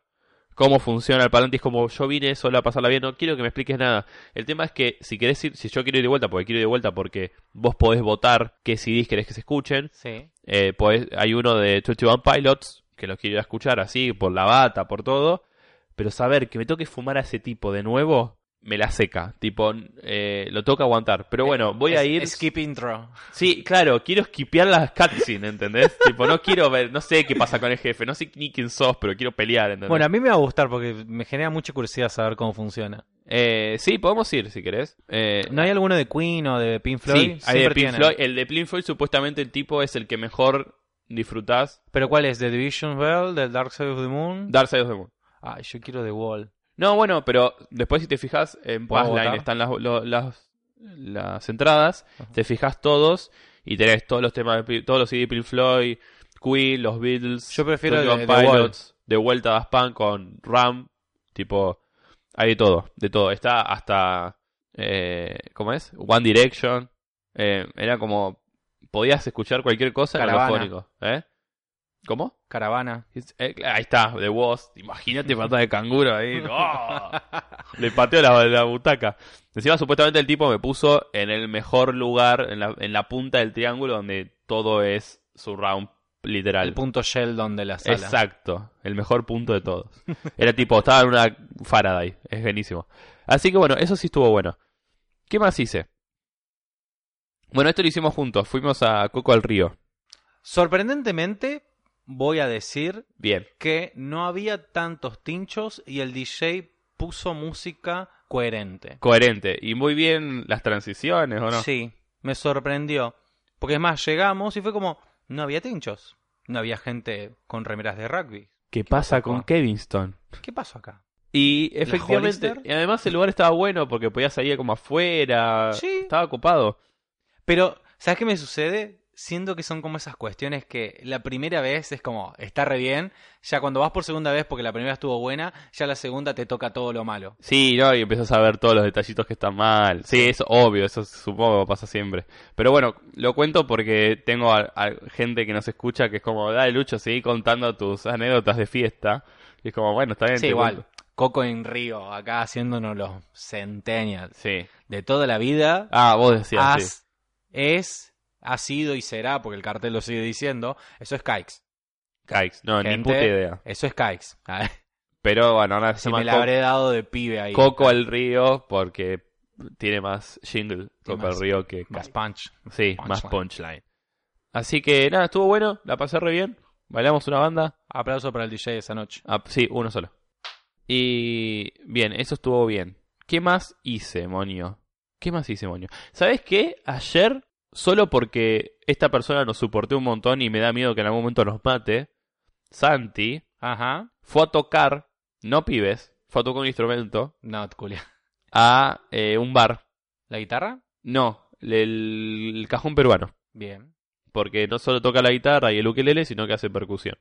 cómo funciona el parlante. Es como yo vine solo a pasarla bien, no quiero que me expliques nada. El tema es que si querés ir, si yo quiero ir de vuelta, porque quiero ir de vuelta porque vos podés votar qué CDs querés que se escuchen. Sí. Eh, podés- hay uno de 21 Pilots que lo quiero ir a escuchar así, por la bata, por todo. Pero saber que me toque fumar a ese tipo de nuevo, me la seca. Tipo, eh, lo toca aguantar. Pero bueno, voy a ir. Skip intro. Sí, claro, quiero skipear las cutscenes, ¿entendés? tipo, no quiero ver, no sé qué pasa con el jefe, no sé ni quién sos, pero quiero pelear, ¿entendés? Bueno, a mí me va a gustar porque me genera mucha curiosidad saber cómo funciona. Eh, sí, podemos ir si querés. Eh, ¿No hay alguno de Queen o de Pink Floyd? sí, hay de Pink. Floyd. El de Pink Floyd, supuestamente, el tipo es el que mejor disfrutás. ¿Pero cuál es? ¿The Division Bell? ¿The Dark Side of the Moon? Dark Side of the Moon. Ay, yo quiero The Wall. No, bueno, pero después si te fijas, en ¿Puedo Passline están las, lo- las, las entradas, Ajá. te fijas todos y tenés todos los temas, de, todos los CD Pink Floyd, Queen, los Beatles, Yo prefiero el 21 de. Pilots, de vuelta a Punk con Ram, tipo, hay de todo, de todo. Está hasta, eh, ¿cómo es? One Direction, eh, era como, podías escuchar cualquier cosa en holofónico, ¿eh? ¿Cómo? Caravana. Eh, ahí está, The Woz. Imagínate patada de canguro ahí. ¡Oh! Le pateó la, la butaca. Encima, supuestamente, el tipo me puso en el mejor lugar, en la, en la punta del triángulo, donde todo es surround, literal. El punto Sheldon de la sala. Exacto, el mejor punto de todos. Era tipo, estaba en una Faraday. Es buenísimo. Así que bueno, eso sí estuvo bueno. ¿Qué más hice? Bueno, esto lo hicimos juntos. Fuimos a Coco al Río. Sorprendentemente, voy a decir Bien. que no había tantos tinchos y el DJ puso música coherente. Coherente. Y muy bien las transiciones, ¿o no? Sí, me sorprendió. Porque es más, llegamos y fue como, no había tinchos. No había gente con remeras de rugby. ¿Qué pasa con acá? Kevinston? ¿Qué pasó acá? Y efectivamente, y además el lugar estaba bueno porque podías salir como afuera, Sí. estaba ocupado. Pero, ¿sabes qué me sucede? Siento que son como esas cuestiones que la primera vez es como, está re bien, ya cuando vas por segunda vez porque la primera estuvo buena, ya la segunda te toca todo lo malo. Sí, ¿no? Y empiezas a ver todos los detallitos que están mal. Sí, es obvio, eso supongo que pasa siempre. Pero bueno, lo cuento porque tengo a, a gente que nos escucha que es como, dale Lucho, seguí contando tus anécdotas de fiesta. Y es como, bueno, está bien. Sí, igual. cuento. Coco en Río, acá haciéndonos los centennials Sí. de toda la vida. Ah, vos decías, sí. es, ha sido y será, porque el cartel lo sigue diciendo, eso es Kikes. Kikes. No, ni puta idea. Eso es ver, Pero bueno, ahora se si me la habré dado de pibe ahí. Coco al río porque tiene más jingle Coco más- al río que Más punch. Sí, más punchline. Así que nada, estuvo bueno, la pasé re bien. Bailamos una banda. Aplauso para el DJ esa noche. Ah, sí, uno solo. Y bien, eso estuvo bien. ¿Qué más hice, Monio? ¿Qué más hice, Monio? ¿Sabes qué? Ayer, solo porque esta persona nos soporté un montón y me da miedo que en algún momento nos mate, Santi Ajá. fue a tocar, no pibes, fue a tocar un instrumento No, culia. a eh, un bar. ¿La guitarra? No, el, el cajón peruano. Bien. Porque no solo toca la guitarra y el ukelele, sino que hace percusión.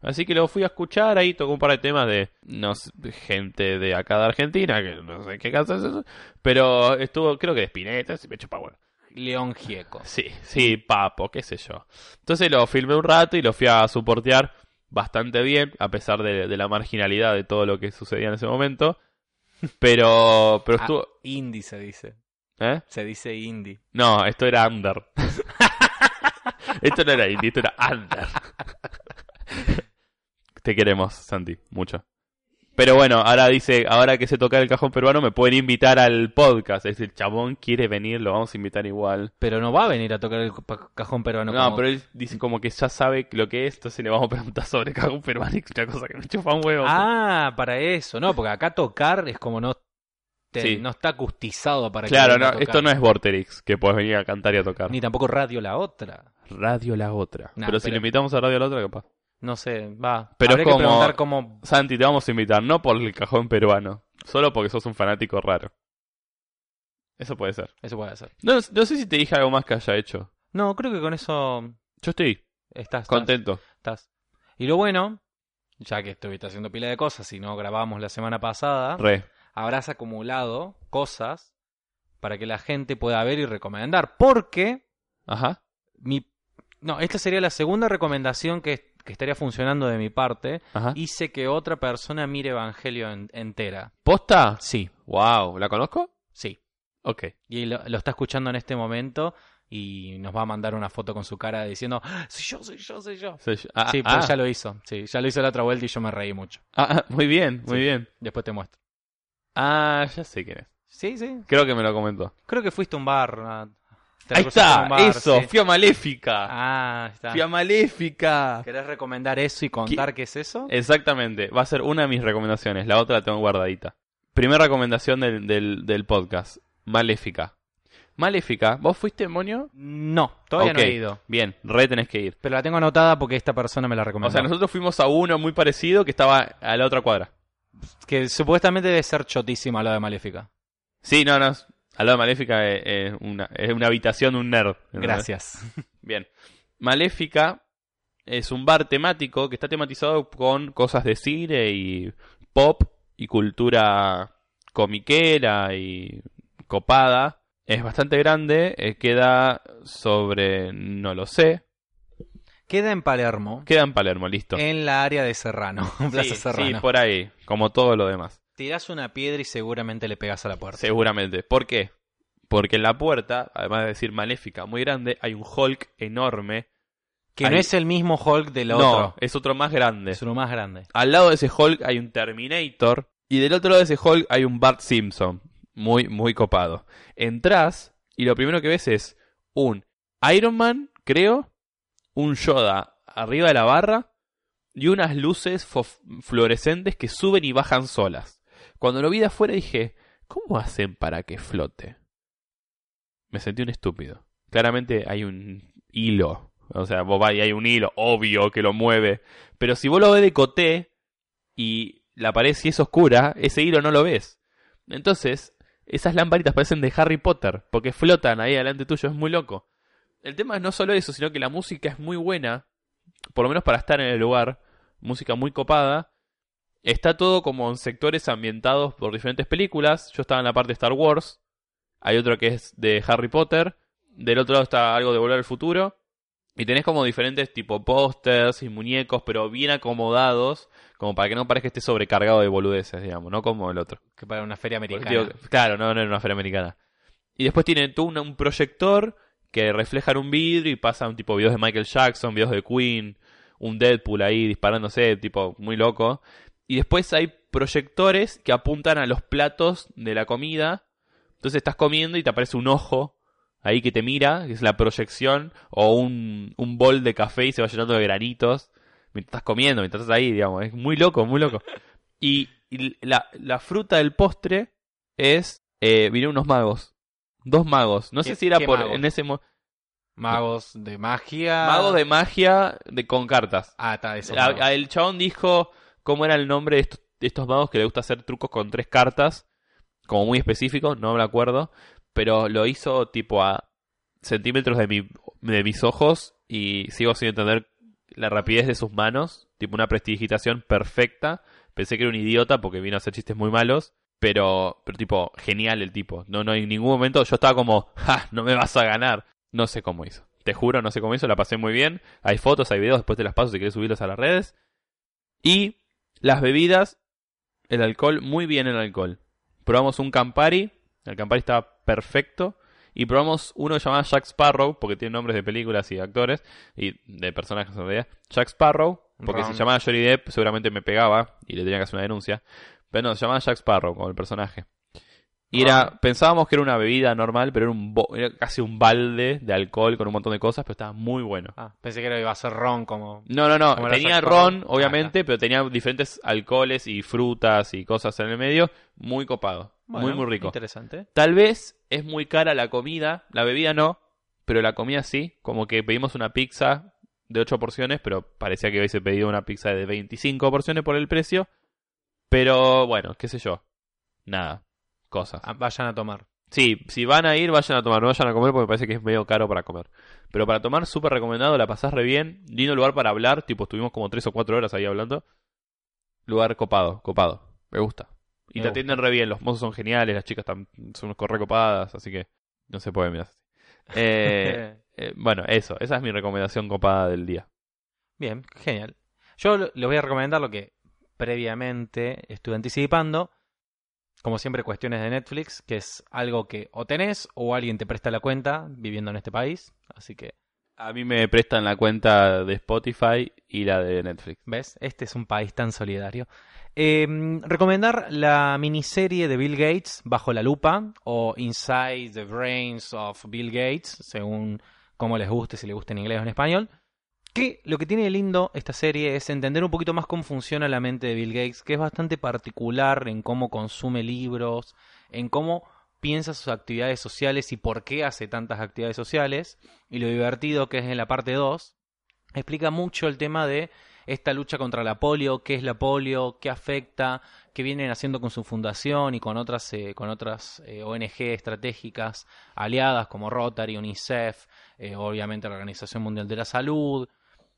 Así que lo fui a escuchar, ahí tocó un par de temas de, no sé, de gente de acá de Argentina, que no sé qué casa es eso, pero estuvo, creo que de Spinetta, si me chupa bueno. León Gieco. Sí, sí, papo, qué sé yo. Entonces lo filmé un rato y lo fui a soportear bastante bien, a pesar de, de la marginalidad de todo lo que sucedía en ese momento. Pero, pero Ah, estuvo, indie se dice. ¿eh? Se dice indie. No, esto era under. esto no era indie, esto era under. Te queremos, Santi, mucho. Pero bueno, ahora dice, ahora que se toca el cajón peruano, me pueden invitar al podcast. Es el chabón quiere venir, lo vamos a invitar igual. Pero no va a venir a tocar el cajón peruano. No, como- pero él dice como que ya sabe lo que es, entonces le vamos a preguntar sobre cajón peruano es una cosa que me chupa un huevo. Ah, para eso. No, porque acá tocar es como no... te- Sí. No está acustizado para que claro, venga no, esto no es Vorterix, que puedes venir a cantar y a tocar. Ni tampoco Radio La Otra. Radio La Otra. Nah, pero si pero- le invitamos a Radio La Otra, capaz. No sé, va. Pero es que como- preguntar cómo... Santi, te vamos a invitar, no por el cajón peruano, solo porque sos un fanático raro. Eso puede ser. Eso puede ser. No, no sé si te dije algo más que haya hecho. No, creo que con eso Yo estoy estás... estás- contento. estás. Y lo bueno, ya que estuviste haciendo pila de cosas y no grabamos la semana pasada, Re. habrás acumulado cosas para que la gente pueda ver y recomendar. Porque Ajá. mi... No, esta sería la segunda recomendación que, que estaría funcionando de mi parte. Ajá. Hice que otra persona mire Evangelio en- entera. ¿Posta? Sí, Wow, ¿la conozco? sí. Ok. Y lo, lo está escuchando en este momento y nos va a mandar una foto con su cara diciendo, "Ah, soy yo, soy yo, soy yo. Ah, sí, ah, pues ya lo hizo. Sí, ya lo hizo la otra vuelta y yo me reí mucho. ah, ah, muy bien, muy Sí. bien. Después te muestro. Ah, ya sé quién es. Sí, sí. Creo que me lo comentó. Creo que fuiste a un bar. a- te Ahí está, un bar, eso, sí. fui a Maléfica. Ah, está. Fui a Maléfica. ¿Querés recomendar eso y contar qué, es eso? Exactamente, va a ser una de mis recomendaciones, la otra la tengo guardadita. Primera recomendación del, del, del podcast, Maléfica. Maléfica, ¿vos fuiste, Monio? No, todavía Ok, no he ido. Bien, re tenés que ir. Pero la tengo anotada porque esta persona me la recomendó. O sea, nosotros fuimos a uno muy parecido que estaba a la otra cuadra. Que supuestamente debe ser chotísima la de Maléfica. Sí, no, no. Al lado de Maléfica es, es una, es una habitación de un nerd. Gracias. Bien. Maléfica es un bar temático que está tematizado con cosas de cine y pop y cultura comiquera y copada. Es bastante grande, eh, queda sobre, no lo sé, Queda en Palermo, queda en Palermo, listo. en la área de Serrano, Plaza sí, Serrano. sí, por ahí, como todo lo demás. Tirás una piedra y seguramente le pegas a la puerta. Seguramente. ¿Por qué? Porque en la puerta, además de decir maléfica muy grande, hay un Hulk enorme. Que no es el mismo Hulk del No, otro. es otro más grande. Es uno más grande. Al lado de ese Hulk hay un Terminator. Y del otro lado de ese Hulk hay un Bart Simpson. Muy, muy copado. Entrás y lo primero que ves es un Iron Man, creo, un Yoda arriba de la barra y unas luces fluorescentes que suben y bajan solas. Cuando lo vi de afuera dije, ¿cómo hacen para que flote? Me sentí un estúpido. Claramente hay un hilo. O sea, vos vas y hay un hilo, obvio, que lo mueve. Pero si vos lo ves de coté y la pared si es oscura, ese hilo no lo ves. Entonces, esas lamparitas parecen de Harry Potter, porque flotan ahí delante tuyo, es muy loco. El tema es no solo eso, sino que la música es muy buena, por lo menos para estar en el lugar, música muy copada. Está todo como en sectores ambientados por diferentes películas. Yo estaba en la parte de Star Wars, hay otro que es de Harry Potter, del otro lado está algo de Volver al Futuro, Y tenés como diferentes tipo pósters y muñecos, pero bien acomodados, como para que no parezca que esté sobrecargado de boludeces, digamos, no como el otro. Que para una feria americana. digo, claro, no, no era una feria americana. Y después tiene todo un, un proyector que refleja en un vidrio y pasa un tipo videos de Michael Jackson, videos de Queen, un Deadpool ahí disparándose, tipo muy loco. Y después hay proyectores que apuntan a los platos de la comida. Entonces estás comiendo y te aparece un ojo ahí que te mira, que es la proyección, o un, un bol de café y se va llenando de granitos mientras estás comiendo, mientras estás ahí, digamos. Es muy loco, muy loco. Y, y la, la fruta del postre es... Eh, vinieron unos magos. Dos magos. No sé ¿Qué- si era por... magos? En ese Magos de magia. Magos de magia de, con cartas. Ah, está, eso. El chabón dijo cómo era el nombre de estos, magos que le gusta hacer trucos con tres cartas, como muy específico, no me acuerdo, pero lo hizo tipo a centímetros de, mi, de mis ojos y sigo sin entender la rapidez de sus manos, tipo una prestidigitación perfecta. Pensé que era un idiota porque vino a hacer chistes muy malos, pero, pero tipo, genial el tipo. No, no, en ningún momento yo estaba como, ja, no me vas a ganar. No sé cómo hizo. Te juro, no sé cómo hizo, la pasé muy bien. Hay fotos, hay videos, después te las paso si quieres subirlos a las redes. Y las bebidas, el alcohol, muy bien el alcohol. Probamos un Campari, el Campari estaba perfecto. Y probamos uno llamado Jack Sparrow, porque tiene nombres de películas y de actores, y de personajes en realidad. Jack Sparrow, porque Ron. si llamaba Johnny Depp seguramente me pegaba y le tenía que hacer una denuncia. Pero no, se llamaba Jack Sparrow como el personaje. Y era, pensábamos que era una bebida normal, pero era, un bo- era casi un balde de alcohol con un montón de cosas, pero estaba muy bueno. Ah, pensé que iba a ser ron como. No, no, no. Tenía ron, obviamente, pero tenía diferentes alcoholes y frutas y cosas en el medio. Muy copado. muy, muy rico. Interesante. Tal vez es muy cara la comida. La bebida no, pero la comida sí. Como que pedimos una pizza de 8 porciones, pero parecía que hubiese pedido una pizza de 25 porciones por el precio. Pero bueno, qué sé yo. Nada. Cosas. Ah, vayan a tomar. Sí, si van a ir, vayan a tomar, no vayan a comer porque me parece que es medio caro para comer. Pero para tomar, súper recomendado, la pasás re bien. Lindo lugar para hablar, tipo, estuvimos como 3 o 4 horas ahí hablando. Lugar copado, copado. Me gusta. Y Me te gusta. atienden re bien, los mozos son geniales, las chicas tam- son re copadas, así que no se puede mirar así. Eh, eh, bueno, eso, esa es mi recomendación copada del día. Bien, genial. Yo les voy a recomendar lo que previamente estuve anticipando. Como siempre, cuestiones de Netflix, que es algo que o tenés o alguien te presta la cuenta viviendo en este país. Así que, A mí me prestan la cuenta de Spotify y la de Netflix. ¿ves? Este es un país tan solidario. Eh, recomendar la miniserie de Bill Gates, Bajo la Lupa, o Inside the Brains of Bill Gates, según cómo les guste, si les gusta en inglés o en español. Que lo que tiene de lindo esta serie es entender un poquito más cómo funciona la mente de Bill Gates, que es bastante particular en cómo consume libros, en cómo piensa sus actividades sociales y por qué hace tantas actividades sociales. Y lo divertido que es en la parte 2, explica mucho el tema de esta lucha contra la polio, qué es la polio, qué afecta, qué vienen haciendo con su fundación y con otras, eh, con otras eh, ONG estratégicas aliadas como Rotary, UNICEF, eh, obviamente la Organización Mundial de la Salud,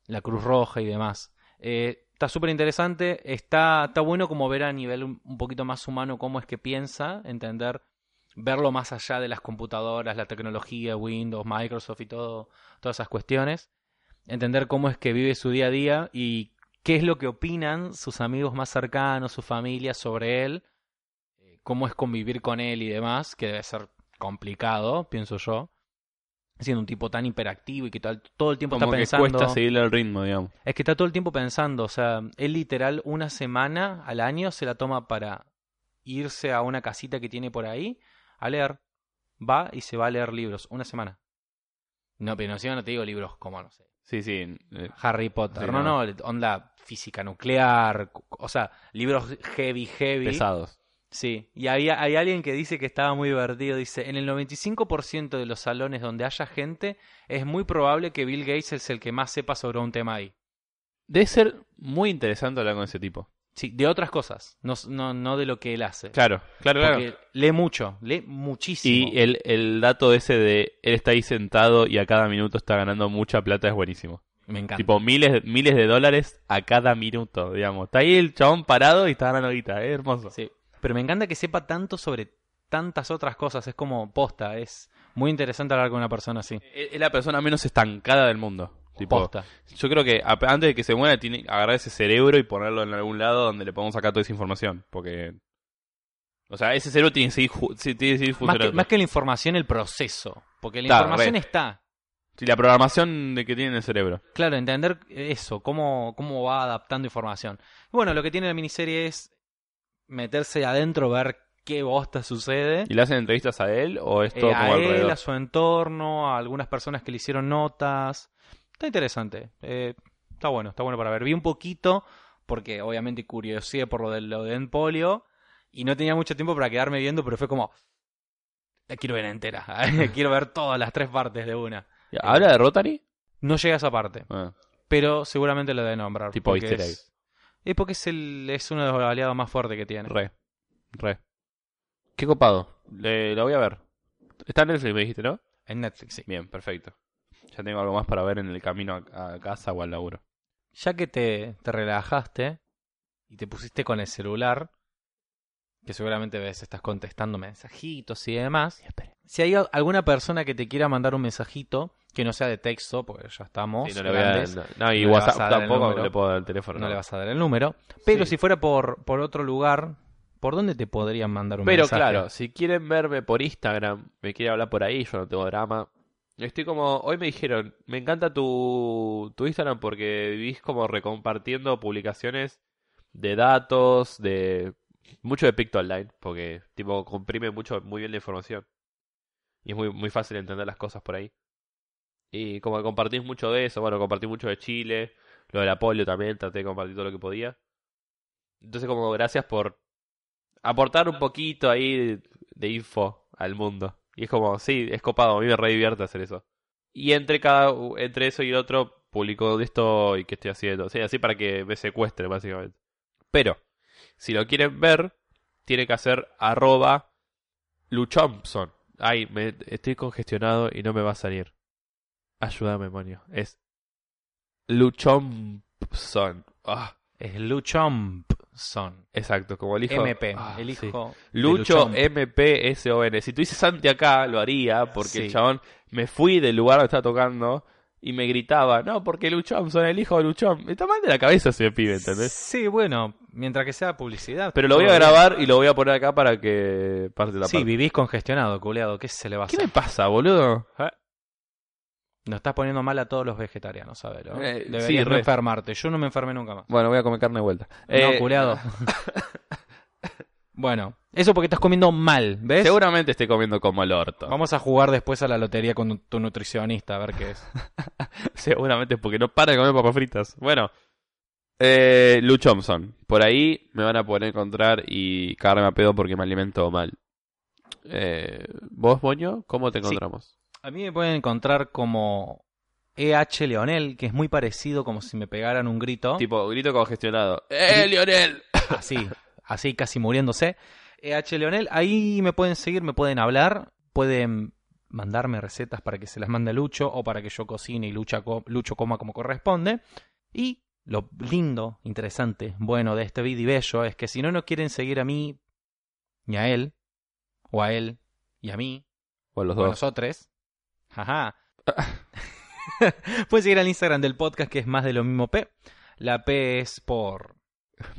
la Cruz Roja y demás. Eh, está súper interesante, está, está bueno como ver a nivel un, poquito más humano cómo es que piensa, entender, verlo más allá de las computadoras, la tecnología, Windows, Microsoft y todo, todas esas cuestiones entender cómo es que vive su día a día y qué es lo que opinan sus amigos más cercanos, su familia sobre él, eh, cómo es convivir con él y demás, que debe ser complicado, pienso yo, siendo un tipo tan hiperactivo y que todo el tiempo Como está que pensando. cuesta seguirle el ritmo, digamos. Es que está todo el tiempo pensando, o sea, él literal una semana al año se la toma para irse a una casita que tiene por ahí a leer. Va y se va a leer libros, una semana. No, pero encima no te digo libros como, no sé, Sí, sí. eh, Harry Potter. Sí, no, no. no, onda física nuclear, o sea, libros heavy, heavy. pesados. Sí, y había, hay alguien que dice que estaba muy divertido, dice, en el 95% de los salones donde haya gente, es muy probable que Bill Gates es el que más sepa sobre un tema ahí. Debe ser muy interesante hablar con ese tipo. Sí, de otras cosas, no, no, no de lo que él hace. Claro, claro, claro. Lee mucho, lee muchísimo. Y el, el dato ese de él está ahí sentado y a cada minuto está ganando mucha plata es buenísimo. Me encanta. Tipo miles, miles de dólares a cada minuto, digamos. Está ahí el chabón parado y está ganando guita, es hermoso. Sí. Pero me encanta que sepa tanto sobre tantas otras cosas, es como posta, es muy interesante hablar con una persona así. Es es la persona menos estancada del mundo. Tipo, Posta. yo creo que antes de que se muera tiene que agarrar ese cerebro y ponerlo en algún lado donde le podamos sacar toda esa información, porque o sea, ese cerebro tiene que seguir, ju- sí, tiene que seguir Más funcionando. que, más que la información, el proceso. Porque la información re. está. Sí, la programación de que tiene en el cerebro. Claro, entender eso, cómo, cómo va adaptando información. Bueno, lo que tiene la miniserie es meterse adentro, ver qué bosta sucede. ¿Y le hacen entrevistas a él o es todo Eh, como a él, a su entorno, a algunas personas que le hicieron notas. Está interesante. Eh, está bueno, está bueno para ver. Vi un poquito, porque obviamente curiosé por lo de, lo de Empolio, y no tenía mucho tiempo para quedarme viendo, pero fue como... La quiero ver entera. quiero ver todas las tres partes de una. ¿Habla de Rotary? No llega a esa parte, Ah, pero seguramente lo debe nombrar. tipo easter es, es porque es, el, es uno de los aliados más fuertes que tiene. Re. Re. Qué copado. Le, la voy a ver. Está en Netflix, me dijiste, ¿no? En Netflix, sí. Bien, perfecto. Ya tengo algo más para ver en el camino a, a casa o al laburo. Ya que te, te relajaste y te pusiste con el celular, que seguramente ves, estás contestando mensajitos y demás. Si hay al- alguna persona que te quiera mandar un mensajito, que no sea de texto, porque ya estamos Sí, no, le voy a- grandes, no, no, y no WhatsApp tampoco número. le puedo dar el teléfono. no le vas a dar el número. Pero Sí. si fuera por, por otro lugar, ¿por dónde te podrían mandar un Pero mensaje? claro, si quieren verme por Instagram, me quieren hablar por ahí, yo no tengo drama. Estoy como, hoy me dijeron, me encanta tu, tu Instagram porque vivís como recompartiendo publicaciones de datos, de mucho de Pictoline, porque tipo comprime mucho, muy bien la información. Y es muy, muy fácil entender las cosas por ahí. Y como que compartís mucho de eso, bueno, compartí mucho de Chile, lo del apoyo también, traté de compartir todo lo que podía. Entonces como gracias por aportar un poquito ahí de, de info al mundo. Y es como, sí, es copado, a mí me re divierte hacer eso. Y entre cada entre eso y otro, publico dónde estoy y qué estoy haciendo. O así para que me secuestre, básicamente. Pero, si lo quieren ver, tiene que hacer arroba Luchompson. Ay, me, estoy congestionado y no me va a salir. Ayúdame, monio. Es Luchompson. Ah, Es Luchompson. exacto, como el hijo. MP, Ah, el sí. hijo. de Lucho. M-P-S-O-N. Si tú dices Santi acá, lo haría porque Sí. el chabón me fui del lugar donde estaba tocando y me gritaba, no, porque Luchón, son el hijo de Luchón. Está mal de la cabeza ese pibe, ¿entendés? Sí, bueno, mientras que sea publicidad. Pero lo voy a bien. grabar y lo voy a poner acá para que parte la Sí, parte. vivís congestionado, culeado. ¿Qué se le va a ¿Qué hacer? me pasa, boludo? Nos estás poniendo mal a todos los vegetarianos, ¿sabes? Eh, Deberías sí, no enfermarte. Yo no me enfermé nunca más. Bueno, voy a comer carne de vuelta. No, Eh, culeado. bueno, eso porque estás comiendo mal, ¿ves? Seguramente esté comiendo como el orto. Vamos a jugar después a la lotería con tu nutricionista, a ver qué es. Seguramente porque no para de comer papas fritas. Bueno, eh, Lou Thompson. Por ahí me van a poder encontrar y cagarme a pedo porque me alimento mal. Eh, ¿Vos, Boño? ¿Cómo te Sí. encontramos? A mí me pueden encontrar como EH Leonel, que es muy parecido como si me pegaran un grito. Tipo, grito congestionado. ¡Eh, Lionel! así, así casi muriéndose. EH Leonel, ahí me pueden seguir, me pueden hablar, pueden mandarme recetas para que se las mande Lucho o para que yo cocine y Lucha Lucho coma como corresponde. Y lo lindo, interesante, bueno de este video y bello es que si no nos quieren seguir a mí, ni a él, o a él y a mí, O los o a dos. nosotros, jaja, pueden seguir al Instagram del podcast que es más de lo mismo P. La P es por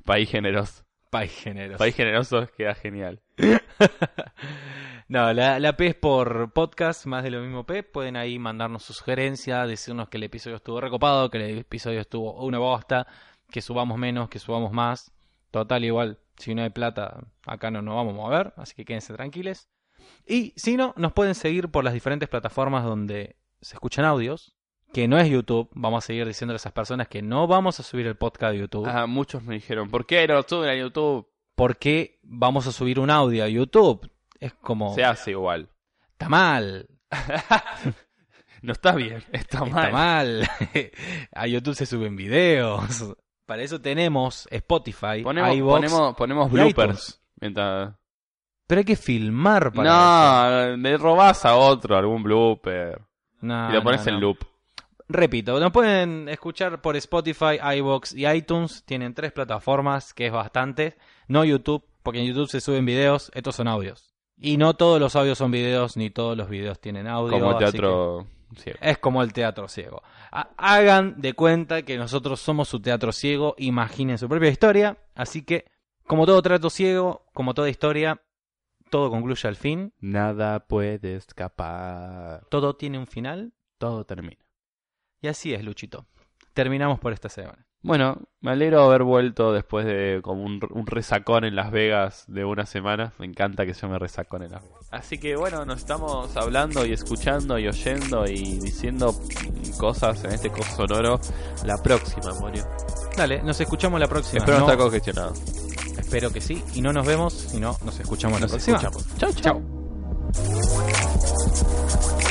País generoso. País Generoso. País generoso queda genial. no, la, la P es por podcast, más de lo mismo P. Pueden ahí mandarnos sus sugerencias, decirnos que el episodio estuvo recopado, que el episodio estuvo una bosta, que subamos menos, que subamos más. Total, igual, si no hay plata, acá no nos vamos a mover, así que quédense tranquiles. Y si no, nos pueden seguir por las diferentes plataformas donde se escuchan audios, que no es YouTube. Vamos a seguir diciendo a esas personas que no vamos a subir el podcast de YouTube. Ah, muchos me dijeron, ¿por qué no lo suben a YouTube? porque vamos a subir un audio a YouTube. Es como... Se hace igual. Está mal. No está bien, está mal. Está mal. a YouTube se suben videos. Para eso tenemos Spotify, Ponemos, ponemos, bloopers. Mientras... Pero hay que filmar para No, le robás a otro algún blooper. No, y lo pones no, en loop. Repito, nos pueden escuchar por Spotify, iVoox y iTunes. Tienen tres plataformas, que es bastante. No YouTube, porque en YouTube se suben videos. Estos son audios. Y no todos los audios son videos, ni todos los videos tienen audio. Como el teatro. ciego. Es como el teatro ciego. Ha- hagan de cuenta que nosotros somos su teatro ciego, imaginen su propia historia. Así que, como todo trato ciego, como toda historia, todo concluye al fin. Nada puede escapar. Todo tiene un final. Todo termina. Y así es, Luchito. Terminamos por esta semana. Bueno, me alegro de haber vuelto después de como un, un resacón en Las Vegas de una semana. Me encanta que yo me resacón en Las Vegas. Así que bueno, nos estamos hablando y escuchando y oyendo y diciendo cosas en este coso sonoro la próxima, Morio. Dale, nos escuchamos la próxima. Espero no No- estar congestionado. espero que sí. Y no nos vemos, sino nos escuchamos la Nos próxima. escuchamos. Chau, chau. Chao.